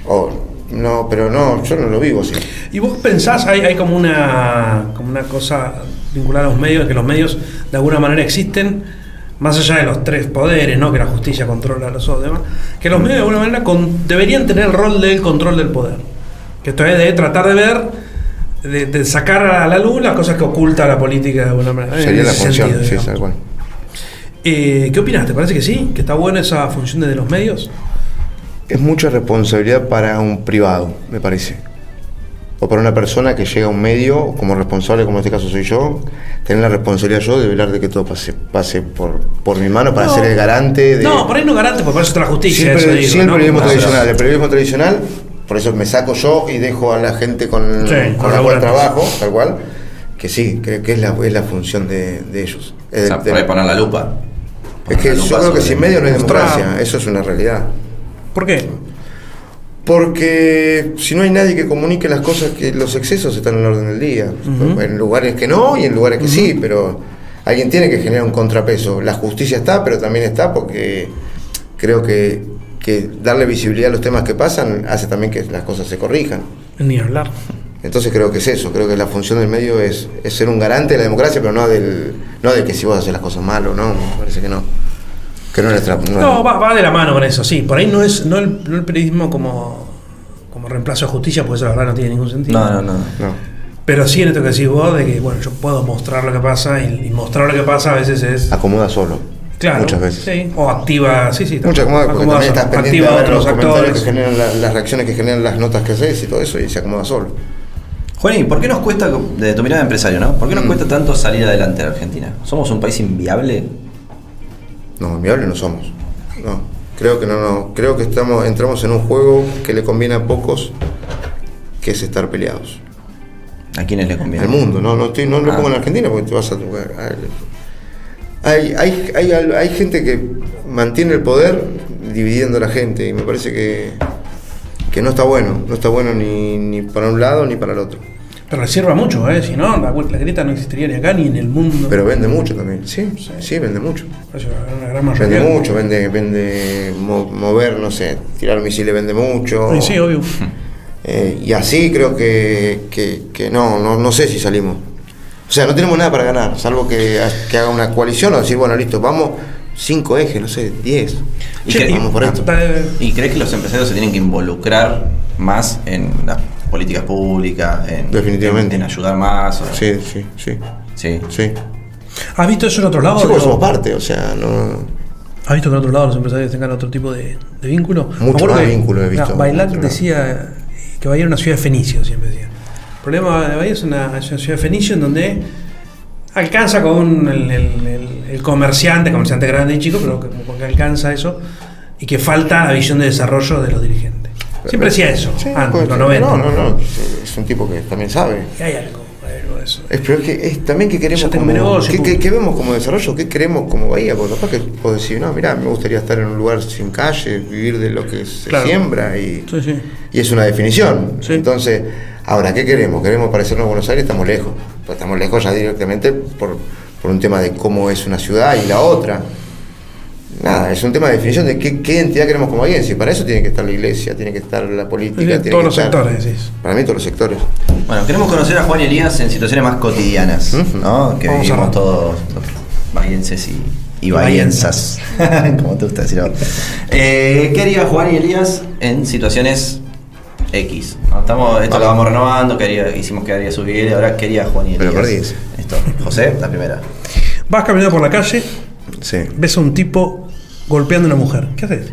C: O, no, pero no, yo no lo vivo así.
A: Y vos pensás, hay, hay como una como una cosa vinculada a los medios, que los medios de alguna manera existen, más allá de los tres poderes, ¿no? Que la justicia controla a los otros demás, que los medios de alguna manera con- deberían tener el rol del control del poder. Que esto es de tratar de ver, de, de sacar a la luz las cosas que oculta la política de alguna manera.
C: Sería la función,
A: sentido,
C: sí,
A: digamos.
C: tal cual.
A: Eh, ¿Qué opinas? ¿Te parece que sí? ¿Que está buena esa función de los medios?
C: Es mucha responsabilidad para un privado, me parece. O para una persona que llega a un medio, como responsable, como en este caso soy yo, tener la responsabilidad yo de velar de que todo pase, pase por, por mi mano para
A: No.
C: ser el garante de.
A: No, por ahí no garante, porque por eso está la justicia. eso
C: sí, el periodismo tradicional. El periodismo tradicional, por eso me saco yo y dejo a la gente con,
A: Sí,
C: con la cual trabajo, tal cual. Que sí, creo que es la, es la función de, de ellos. Es,
B: O sea,
C: de-
B: por ahí poner la lupa.
C: es que yo creo que sin medio no hay democracia, eso es una realidad.
A: ¿Por qué?
C: Porque si no hay nadie que comunique las cosas, que los excesos están en el orden del día. En lugares que no y en lugares que sí, pero alguien tiene que generar un contrapeso. La justicia está, pero también está porque creo que, que darle visibilidad a los temas que pasan hace también que las cosas se corrijan.
A: Ni hablar.
C: Entonces creo que es eso, creo que la función del medio es, es ser un garante de la democracia, pero no del no de que si vos haces las cosas mal o no, me parece que no. Que no nuestra... no-
A: No, va, va de la mano con eso, sí. Por ahí no es no el, no el periodismo como, como reemplazo de justicia, porque eso la verdad no tiene ningún sentido.
B: No, no, no.
C: no.
A: Pero sí en esto que decís vos, de que bueno, yo puedo mostrar lo que pasa y, y mostrar lo que pasa a veces es.
C: Acomoda solo.
A: Claro.
C: Muchas veces.
A: Sí. O activa, sí, sí.
C: Muchas acomoda porque
A: acomoda
C: también
A: solo.
C: estás pendiente
A: activa
C: de los
A: otros
C: comentarios
A: actores.
C: que generan la- las reacciones que generan las notas que haces y todo eso y se acomoda solo.
B: Juani, ¿por qué nos cuesta, de tu mirada de empresario, ¿no? ¿Por qué nos
C: Mm.
B: cuesta tanto salir adelante en Argentina? ¿Somos un país inviable?
C: No, inviables no somos. No, creo que no, no. Creo que estamos, entramos en un juego que le conviene a pocos, que es estar peleados.
B: ¿A quiénes le conviene?
C: al mundo, no, no, estoy, no lo
B: Ah.
C: pongo en Argentina porque te vas a hay, hay, hay, hay gente que mantiene el poder dividiendo a la gente y me parece que, que no está bueno, no está bueno ni, ni para un lado ni para el otro.
A: Sirva mucho, ¿eh? Si no, la, la grieta no existiría ni acá ni en el mundo.
C: Pero vende mucho también, sí, sí, vende mucho.
A: Eso es una gran mayoría.
C: Vende mucho, vende, vende mo- mover, no sé, tirar misiles vende mucho.
A: Sí, sí, obvio.
C: Eh, y así creo que, que, que no, no, no sé si salimos. O sea, no tenemos nada para ganar, salvo que, que haga una coalición o decir, bueno, listo, vamos, cinco ejes, no sé, diez.
B: Y
C: Che,
B: que-
C: vamos por esto.
A: Dale,
B: ¿Y crees que los empresarios se tienen que involucrar más en las políticas públicas? En,
C: Definitivamente.
B: En, en ayudar más. o-
C: Sí, sí, sí,
B: Sí.
C: sí.
A: ¿Has visto eso en otro lado?
C: Sí, porque somos parte, o sea, no.
A: ¿Has visto que en otro lado los empresarios tengan otro tipo de, de vínculo?
C: Mucho más
A: que-
C: vínculo he visto
A: no, Bailac
C: lado.
A: decía que Bahía era una ciudad de fenicio, siempre decía. El problema de Bahía es una, es una ciudad de fenicio en donde alcanza con el, el- el- el comerciante, comerciante grande y chico, pero que, que alcanza eso y que falta la visión de desarrollo de los dirigentes. Siempre decía eso,
C: Sí,
A: antes,
C: puede
A: los
C: ser.
A: 90.
C: No, no, no. Es un tipo que también sabe.
A: Y hay algo, hay algo de eso.
C: Es, pero es que es también que queremos como,
A: negocio,
C: ¿qué,
A: punto.
C: qué- qué vemos como desarrollo, qué queremos como Bahía, porque capaz que puedo decir, no, mirá, me gustaría estar en un lugar sin calle, vivir de lo que se
A: Claro.
C: siembra y,
A: Sí, sí.
C: y es una definición. Entonces, ahora, ¿qué queremos? ¿Queremos parecernos a Buenos Aires? Estamos lejos. Pues estamos lejos ya directamente por, por un tema de cómo es una ciudad y la otra. Nada, es un tema de definición de qué, qué identidad queremos como audiencia. Y para eso tiene que estar la iglesia, tiene que estar la política. Tiene
A: todos
C: que
A: los
C: estar-
A: sectores, decís.
C: Para mí todos los sectores.
B: Bueno, queremos conocer a Juan y Elías en situaciones más cotidianas. ¿no? Que
A: Vamos
B: vivimos todos los bahienses y, y como te gusta decir ahora. Eh, ¿Qué haría Juan y Elías en situaciones X? Estamos, esto lo vamos renovando, que haría- hicimos que haría subir, ahora ¿qué haría Juan y
C: Pero
B: Elías?
C: perdí eso.
B: Esto. José, la primera.
A: Vas caminando por la calle,
C: Sí.
A: ves a un tipo golpeando a una mujer. ¿Qué haces?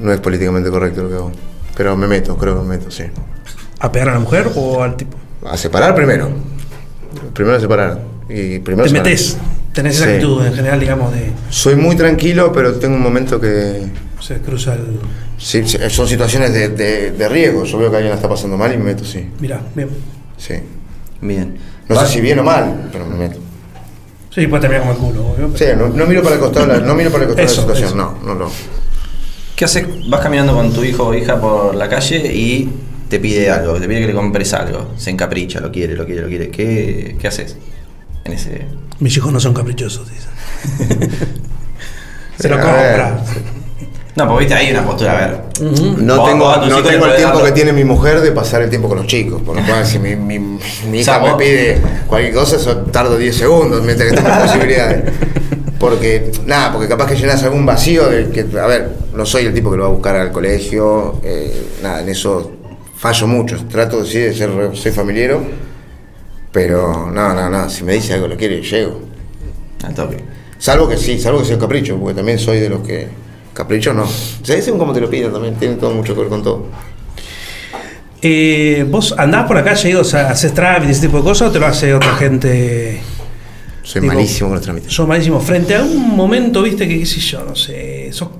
C: No es políticamente correcto lo que hago. Pero me meto, creo que me meto, sí.
A: ¿A pegar a la mujer o al tipo?
C: A separar primero. Primero a separar. Y primero
A: Te
C: separar.
A: metes. Tenés esa
C: Sí.
A: actitud en general, digamos, de.
C: Soy muy tranquilo, pero tengo un momento que.
A: Se cruza el.
C: sí, sí, son situaciones de, de- de riesgo. Yo veo que alguien la está pasando mal y me meto, sí.
A: Mirá, bien.
C: Sí.
B: Bien.
C: No sé si bien o mal, pero me meto.
A: Sí, puede terminar como el culo, obvio.
C: Sí, no, no miro para el costado, de la- no miro para el costado
A: Eso,
C: de la situación.
A: eso.
C: No, no, no.
B: ¿Qué haces? Vas caminando con tu hijo o hija por la calle y te pide algo, te pide que le compres algo, se encapricha, lo quiere, lo quiere, lo quiere. ¿Qué, qué haces en ese...?
A: Mis hijos no son caprichosos, dicen. Se lo compra.
B: No, porque viste ahí una postura, a ver.
C: No
B: Vos-
C: tengo,
B: vos
C: no tengo el tiempo que tiene mi mujer de pasar el tiempo con los chicos. Por lo cual, si mi, mi, mi
B: O
C: hija me pide cualquier cosa, eso tardo 10 segundos mientras que tengo posibilidades. Porque, nada, porque capaz que llenas algún vacío de que, a ver, no soy el tipo que lo va a buscar al colegio, eh, nada, en eso fallo mucho. Trato sí, de ser, soy familiero, pero no, no, no, si me dice algo lo quiere, llego.
B: Al toque.
C: Salvo que sí, salvo que sea un capricho, porque también soy de los que. Capricho no. O sea, como te lo piden también, tiene todo mucho que ver con todo.
A: Eh, ¿Vos andás por y o sea, haces trámites, ese tipo de cosas o te lo hace otra gente?
C: Soy
A: Digo,
C: malísimo con los trámites.
A: Sos malísimo. Frente a un momento, viste, que qué sé yo, no sé. sos-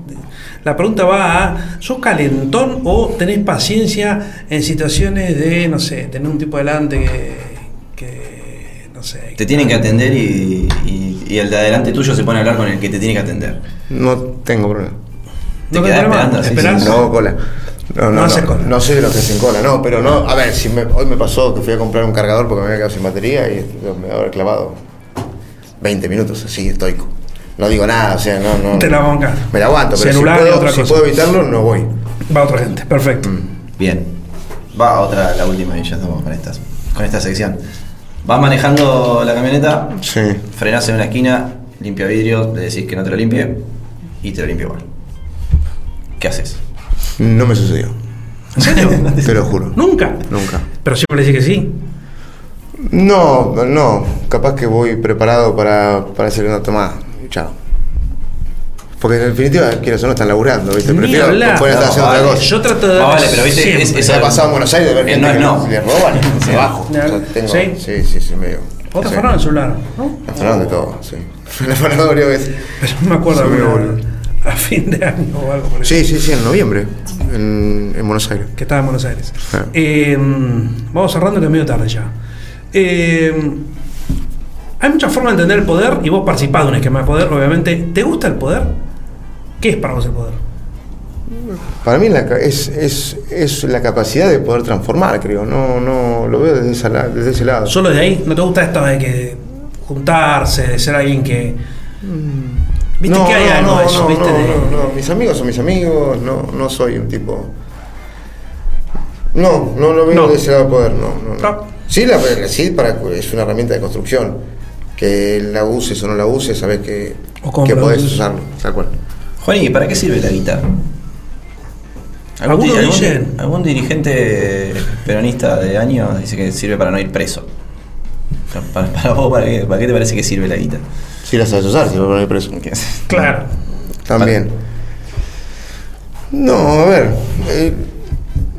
A: la pregunta va a, ¿sos calentón o tenés paciencia en situaciones de, no sé, tener un tipo delante que, que no sé.
B: Te tienen que atender y, y- y el de adelante tuyo se pone a hablar con el que te tiene que atender.
C: No tengo problema.
B: Te
A: ¿No
B: quedás
A: tenés problema?
B: esperando, sí,
A: ¿Esperás?
B: sí,
C: No cola. No,
A: No
C: no,
A: cola.
C: no soy de los que hacen cola, no, pero no. A ver, si me- hoy me pasó que fui a comprar un cargador porque me había quedado sin batería y me había clavado 20 minutos así, estoico. No digo nada, o sea, no, no.
A: Te la bancás.
C: Me la aguanto, pero si,
A: Celular y
C: puedo,
A: otra
C: si
A: cosa.
C: puedo evitarlo, no voy.
A: Va otra gente, perfecto.
B: Bien. Va otra, la última y ya estamos con estas, con esta sección. Vas manejando la camioneta,
C: Sí.
B: frenás en una esquina, limpia vidrio, le decís que no te lo limpie y te lo limpia igual. ¿Qué haces?
C: No me sucedió.
A: ¿En serio?
C: Te lo juro.
A: Nunca.
C: Nunca.
A: Pero siempre le decís que sí.
C: No, no. Capaz que voy preparado para, para hacer una tomada. Chao. Porque en definitiva, quieras o no, están laburando, ¿viste?
A: Ni
C: Prefiero
A: hablar.
C: poder estar
B: No,
C: haciendo otra cosa.
A: Yo trato de
B: Ah, vale, pero viste,
A: siempre.
B: es- es-
C: Se ha pasado en Buenos Aires de ver gente que
B: no.
C: le roban y se bajo.
A: Ni
C: O sea,
A: hablar.
C: tengo-
A: ¿Sí?
C: sí, sí, sí, medio.
A: Otra
C: sí.
A: fueron el celular, ¿no?
C: Afanaron de todo, sí. Me afanaron varias veces.
A: Pero no me acuerdo
C: Sí,
A: alguna,
C: boludo.
A: A fin de año o algo por eso.
C: Sí, sí, sí, en noviembre, en, en Buenos Aires.
A: Que estaba en Buenos Aires.
C: Ah.
A: Eh, vamos cerrando que es medio tarde ya. Eh, hay muchas formas de entender el poder y vos participás de un esquema de poder, obviamente. ¿Te gusta el poder? ¿Qué es para vos el poder?
C: Para mí es, es, es la capacidad de poder transformar, creo. No, no lo veo desde, esa la- desde ese lado.
A: ¿Solo de ahí? ¿No te gusta esto de que juntarse, de ser alguien que. ¿Viste
C: no,
A: que hay
C: no,
A: algo
C: no,
A: de eso?
C: no,
A: ¿viste?
C: no,
A: de-
C: no, no. Mis amigos son mis amigos, no, no soy un tipo. No, no lo veo
A: No.
C: de ese lado poder, no. no, no. Sí, la, sí para, es una herramienta de construcción. Que la uses o no la uses, sabes que,
A: O
C: que podés usarlo, tal cual.
B: Juan, ¿y para qué sirve la guita?
A: Algunos
B: di-
A: dicen-
B: algún dirigente peronista de año dice que sirve para no ir preso. Para, para vos, ¿para qué, para qué te parece que sirve la guita?
C: Si la sabes usar, si lo pones preso.
A: Claro.
C: También. No, a ver. eh,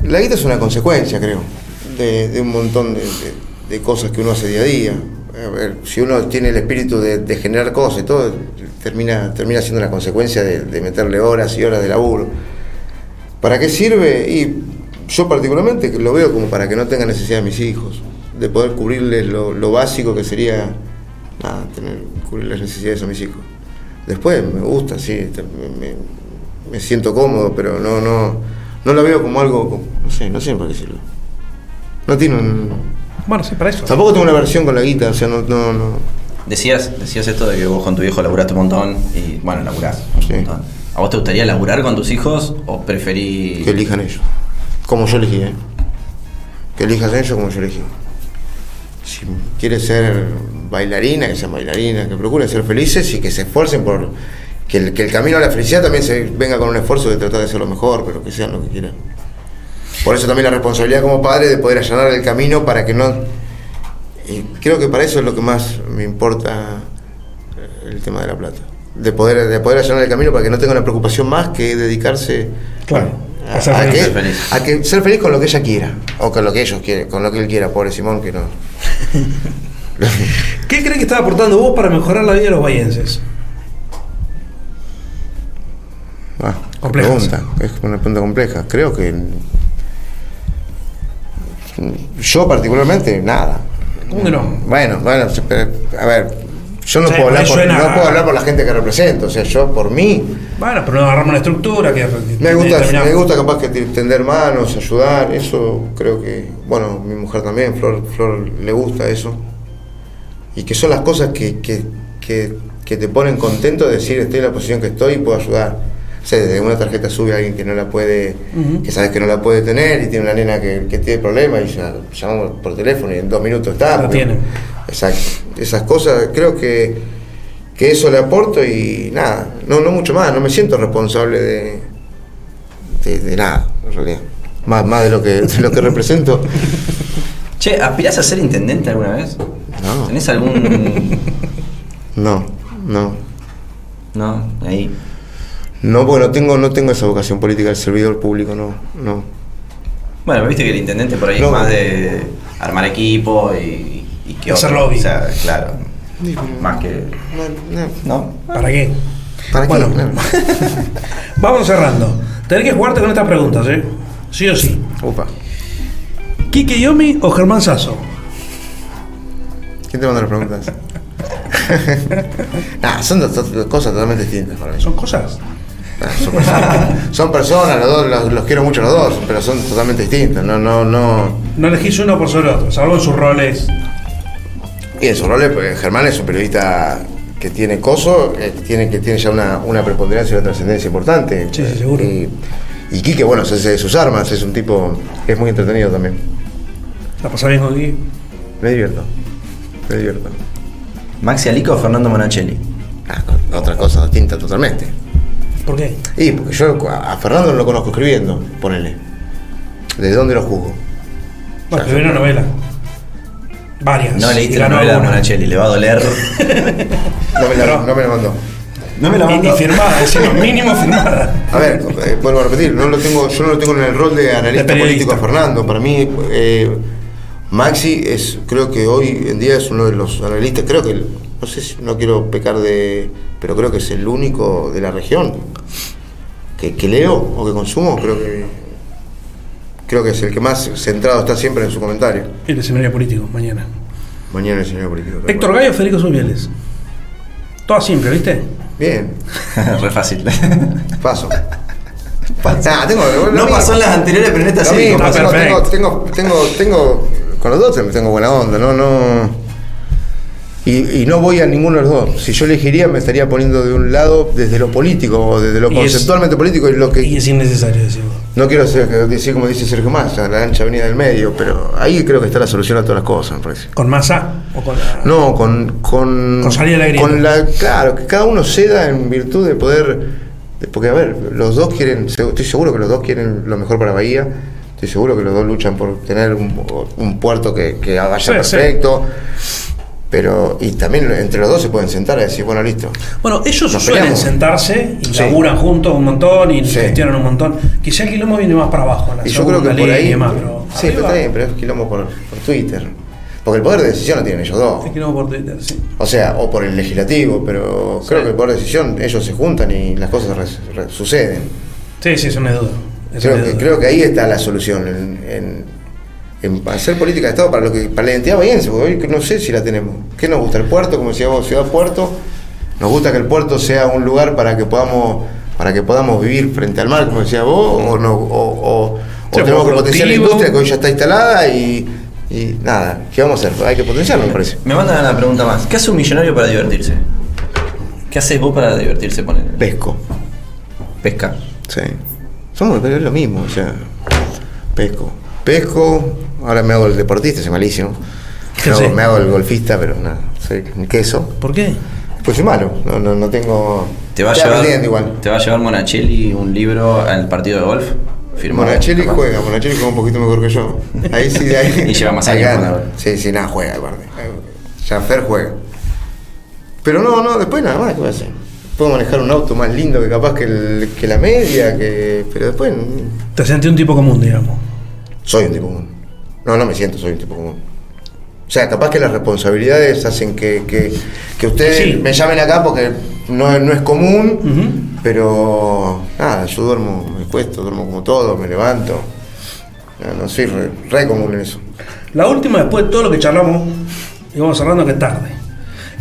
C: la guita es una consecuencia, creo, de, de un montón de, de- de cosas que uno hace día a día. A ver, si uno tiene el espíritu de, de generar cosas y todo, termina, termina siendo una consecuencia de, de meterle horas y horas de laburo. ¿Para qué sirve? Y yo particularmente lo veo como para que no tengan necesidad de mis hijos, de poder cubrirles lo, lo básico que sería tener, cubrir las necesidades a mis hijos. Después me gusta, sí, te- me, siento cómodo, pero no, no, no lo veo como algo, como- no sé, no sé para qué sirve. No tiene un...
A: Bueno, sí, para eso.
C: Tampoco tengo una versión con la guita, o sea, no, no, no.
B: Decías, decías esto de que vos con tu hijo laburaste un montón y bueno, laburás un
C: Sí.
B: montón. ¿A vos te gustaría laburar con tus hijos o preferís...
C: Que elijan ellos. Como yo elegí, ¿eh? Que elijan ellos como yo elegí. Si quiere ser bailarina, que sean bailarinas, que procuren ser felices y que se esfuercen por que el, que el camino a la felicidad también se venga con un esfuerzo de tratar de ser lo mejor, pero que sean lo que quieran. Por eso también la responsabilidad como padre de poder allanar el camino para que no... Y creo que para eso es lo que más me importa eh, el tema de la plata. De poder, de poder allanar el camino para que no tenga una preocupación más que dedicarse
A: Claro.
C: a,
A: A ser
C: a que,
B: Ser feliz.
C: a que ser feliz con lo que ella quiera, o con lo que ellos quieren, con lo que él quiera, pobre Simón, que no.
A: ¿Qué crees que estás aportando vos para mejorar la vida de los bayenses?
C: Ah, qué
A: Complejas.
C: pregunta, es una pregunta compleja. Creo que yo particularmente nada.
A: ¿Cómo que no?
C: Bueno, bueno, a ver, yo no puedo hablar por,
A: suena-
C: no puedo hablar por la gente que represento, o sea, yo por mí
A: Bueno, pero no agarramos una estructura que
C: Me gusta, me gusta capaz que te- tender manos, ayudar, eso creo que, bueno, mi mujer también, Flor, Flor le gusta eso. Y que son las cosas que, que, que, que te ponen contento de decir estoy en la posición que estoy y puedo ayudar. O sea, desde una tarjeta sube a alguien que no la puede, que sabes que no la puede tener y tiene una nena que, que tiene problemas y ya llamamos por teléfono y en dos minutos está.
A: La
C: porque-
A: tienen.
C: Exacto. Esas cosas creo que, que eso le aporto y nada, no, no mucho más, no me siento responsable de, de, de nada, en realidad. Más, más de lo que de lo que represento.
B: Che, ¿aspirás a ser intendente alguna vez?
C: No.
B: ¿Tenés algún...?
C: No, no.
B: no, ahí.
C: No, porque no tengo, no tengo esa vocación política del servidor público, no, no.
B: Bueno, viste que el intendente por ahí
C: No.
B: es más de armar equipo y, y que
A: Hacer
B: otro.
A: lobby.
B: O sea, claro. Más que...
C: No, no.
B: ¿No?
A: ¿Para qué?
C: ¿Para qué?
A: Bueno,
C: No.
A: vamos cerrando. Tenés que jugarte con estas preguntas, ¿eh? Sí o sí.
C: Upa.
A: ¿Quique Yomi o Germán Sasso?
C: ¿Quién te manda las preguntas? nah, son dos, dos cosas totalmente distintas para mí.
A: ¿Son cosas?
C: Son personas, son personas, los dos, los, los quiero mucho los dos, pero son totalmente distintos. No, no, no.
A: No elegís uno por sobre otro, salvo en sus roles.
C: Y en su rol, pues, Germán es un periodista que tiene coso, eh, tiene, que tiene ya una, una preponderancia y una trascendencia importante.
A: Sí, sí, seguro.
C: Y, y Quique, bueno, hace de sus armas, es un tipo que es muy entretenido también.
A: ¿La pasás bien con Quique?
C: Me divierto, me divierto.
B: Maxi Alico o Fernando Monachelli.
C: Ah, con otra cosa distinta totalmente.
A: ¿Por qué?
C: Y porque yo a Fernando no lo conozco escribiendo, ponele. ¿De dónde lo juzgo?
A: Bueno, escribió una novela. Varias.
B: No leíste
A: Y
B: la
A: ganó
B: novela de
A: una.
B: Monachelli, le va a doler.
C: No me la, no me la mandó.
B: No me la
A: Ni, ni
B: mandó.
A: firmada, encima, mínimo firmada.
C: A ver, eh, vuelvo a repetir, no lo tengo, yo no lo tengo en el rol de analista
A: De periodista.
C: político a Fernando. Para mí, eh, Maxi es, creo que hoy en día es uno de los analistas, creo que, no sé si no quiero pecar de, pero creo que es el único de la región que, que leo o que consumo, creo que creo que es el que más centrado está siempre en su comentario.
A: El escenario político, mañana.
C: Mañana el señor político.
A: Héctor. Gallo, Federico Subieles. Todo simple, ¿viste?
C: Bien,
B: Re fácil.
C: paso. Nah, tengo, lo
B: No
C: mismo.
B: pasó en las anteriores, pero en esta
C: Lo
B: sí.
C: mismo,
A: está
C: tengo, tengo, tengo, tengo- con los dos tengo buena onda, no, no. Y, y no voy a ninguno de los dos. Si yo elegiría, me estaría poniendo de un lado desde lo político, o desde lo
A: Y es-
C: conceptualmente político, y lo que.
A: Y es innecesario decirlo.
C: No quiero ser- decir como dice Sergio Massa, la ancha avenida del medio, pero ahí creo que está la solución a todas las cosas, me parece.
A: ¿Con masa o con la.?
C: No, con. Con,
A: Con salir la grieta.
C: con la- Claro, que cada uno ceda en virtud de poder. de- porque, a ver, los dos quieren. Estoy seguro que los dos quieren lo mejor para Bahía. Estoy seguro que los dos luchan por tener un, un puerto que, que vaya
A: Sí, sí.
C: perfecto. Pero. Y también entre los dos se pueden sentar y decir, bueno, listo.
A: Bueno, ellos
C: Nos
A: suelen
C: peleamos.
A: sentarse y
C: Sí.
A: laburan juntos un montón y gestionan un montón. Quizá el quilombo viene más para abajo, en la
C: Y yo creo que por ahí.
A: demás, pero.
C: sí, pero está bien, pero es quilombo por, por Twitter. Porque el poder de decisión lo tienen ellos dos.
A: quilombo por Twitter, sí.
C: O sea, o por el legislativo, pero creo que el poder de decisión ellos se juntan y las cosas re- re- suceden.
A: Sí, sí, eso no es duda.
C: Creo que, creo que ahí está la solución, en, en- en hacer política de Estado para lo que para la identidad bahiense, porque hoy no sé si la tenemos. ¿Qué nos gusta? El puerto, como decía vos, ciudad puerto. Nos gusta que el puerto sea un lugar para que podamos para que podamos vivir frente al mar, como decía vos, o no, o, o- o tenemos que potenciar la industria que hoy ya está instalada y, y nada, ¿qué vamos a hacer? Hay que potenciarlo, me parece.
B: Me mandan una pregunta más. ¿Qué hace un millonario para divertirse? ¿Qué haces vos para divertirse? Ponen
C: Pesco.
B: pesca.
C: Sí. Somos pero es lo mismo, o sea, pesco. Pesco, ahora me hago el deportista, soy malísimo.
A: ¿Qué
C: Me hago,
A: haces?
C: me hago el golfista, pero nada, soy un queso.
A: ¿Por qué?
C: Pues soy malo, no, no, no tengo.
B: ¿Te va, a llevar,
C: igual.
B: ¿Te va a llevar Monachelli un libro al partido de golf? Firmado,
C: Monachelli
B: capaz.
C: juega, Monachelli juega un poquito mejor que yo. Ahí sí, de ahí.
B: Y lleva más años
C: Sí, sí, nada, juega, aparte. Janfer juega. Pero no, no, después nada más, ¿qué voy a hacer? Puedo manejar un auto más lindo que capaz que, el- que la media, que pero después
A: Te sentí un tipo común, digamos.
C: Soy un tipo común. No, no me siento, soy un tipo común. O sea, capaz que las responsabilidades hacen que, que, que ustedes
A: Sí.
C: me llamen acá porque no, no es común, pero nada, yo duermo, me cuesto, duermo como todo, me levanto. No, no soy re, re común en eso.
A: La última, después de todo lo que charlamos, y vamos cerrando que es tarde.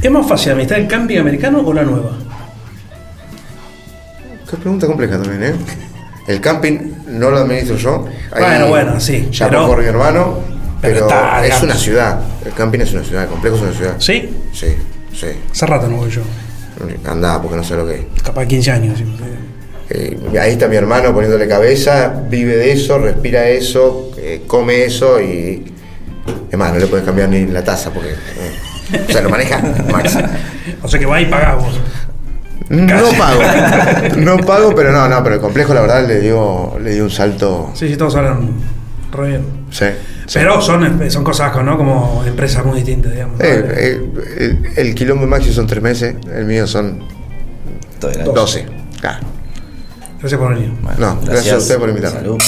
A: ¿Es más fácil administrar el camping americano o la nueva?
C: Qué pregunta compleja también, ¿eh? El camping no lo administro yo.
A: Bueno, bueno, sí,
C: Ya
A: pero-
C: por mi hermano,
A: pero
C: pero,
A: está,
C: es una ciudad. El camping es una ciudad, el complejo es una ciudad.
A: ¿Sí?
C: Sí, sí.
A: Hace rato no voy yo.
C: Andá, porque no sé lo que es.
A: Capaz 15 años. sí, sí.
C: Eh, ahí está mi hermano poniéndole cabeza, vive de eso, respira eso, eh, come eso y. Es más, no le puedes cambiar ni la taza porque. eh, o sea, lo maneja Max.
A: O sea que va y pagás vos.
C: No pago. No pago, pero no, no, pero el complejo la verdad le dio, le dio un salto.
A: Sí, sí, todos hablan re bien.
C: Sí. sí.
A: Pero son, son cosas ¿no? como empresas muy distintas, digamos.
C: Eh, eh, el, el quilombo Maxi son tres meses, el mío son
B: Todo bien.
C: doce. Claro.
A: Gracias por venir.
B: Bueno,
C: No, gracias a usted por invitarme.
B: Salud.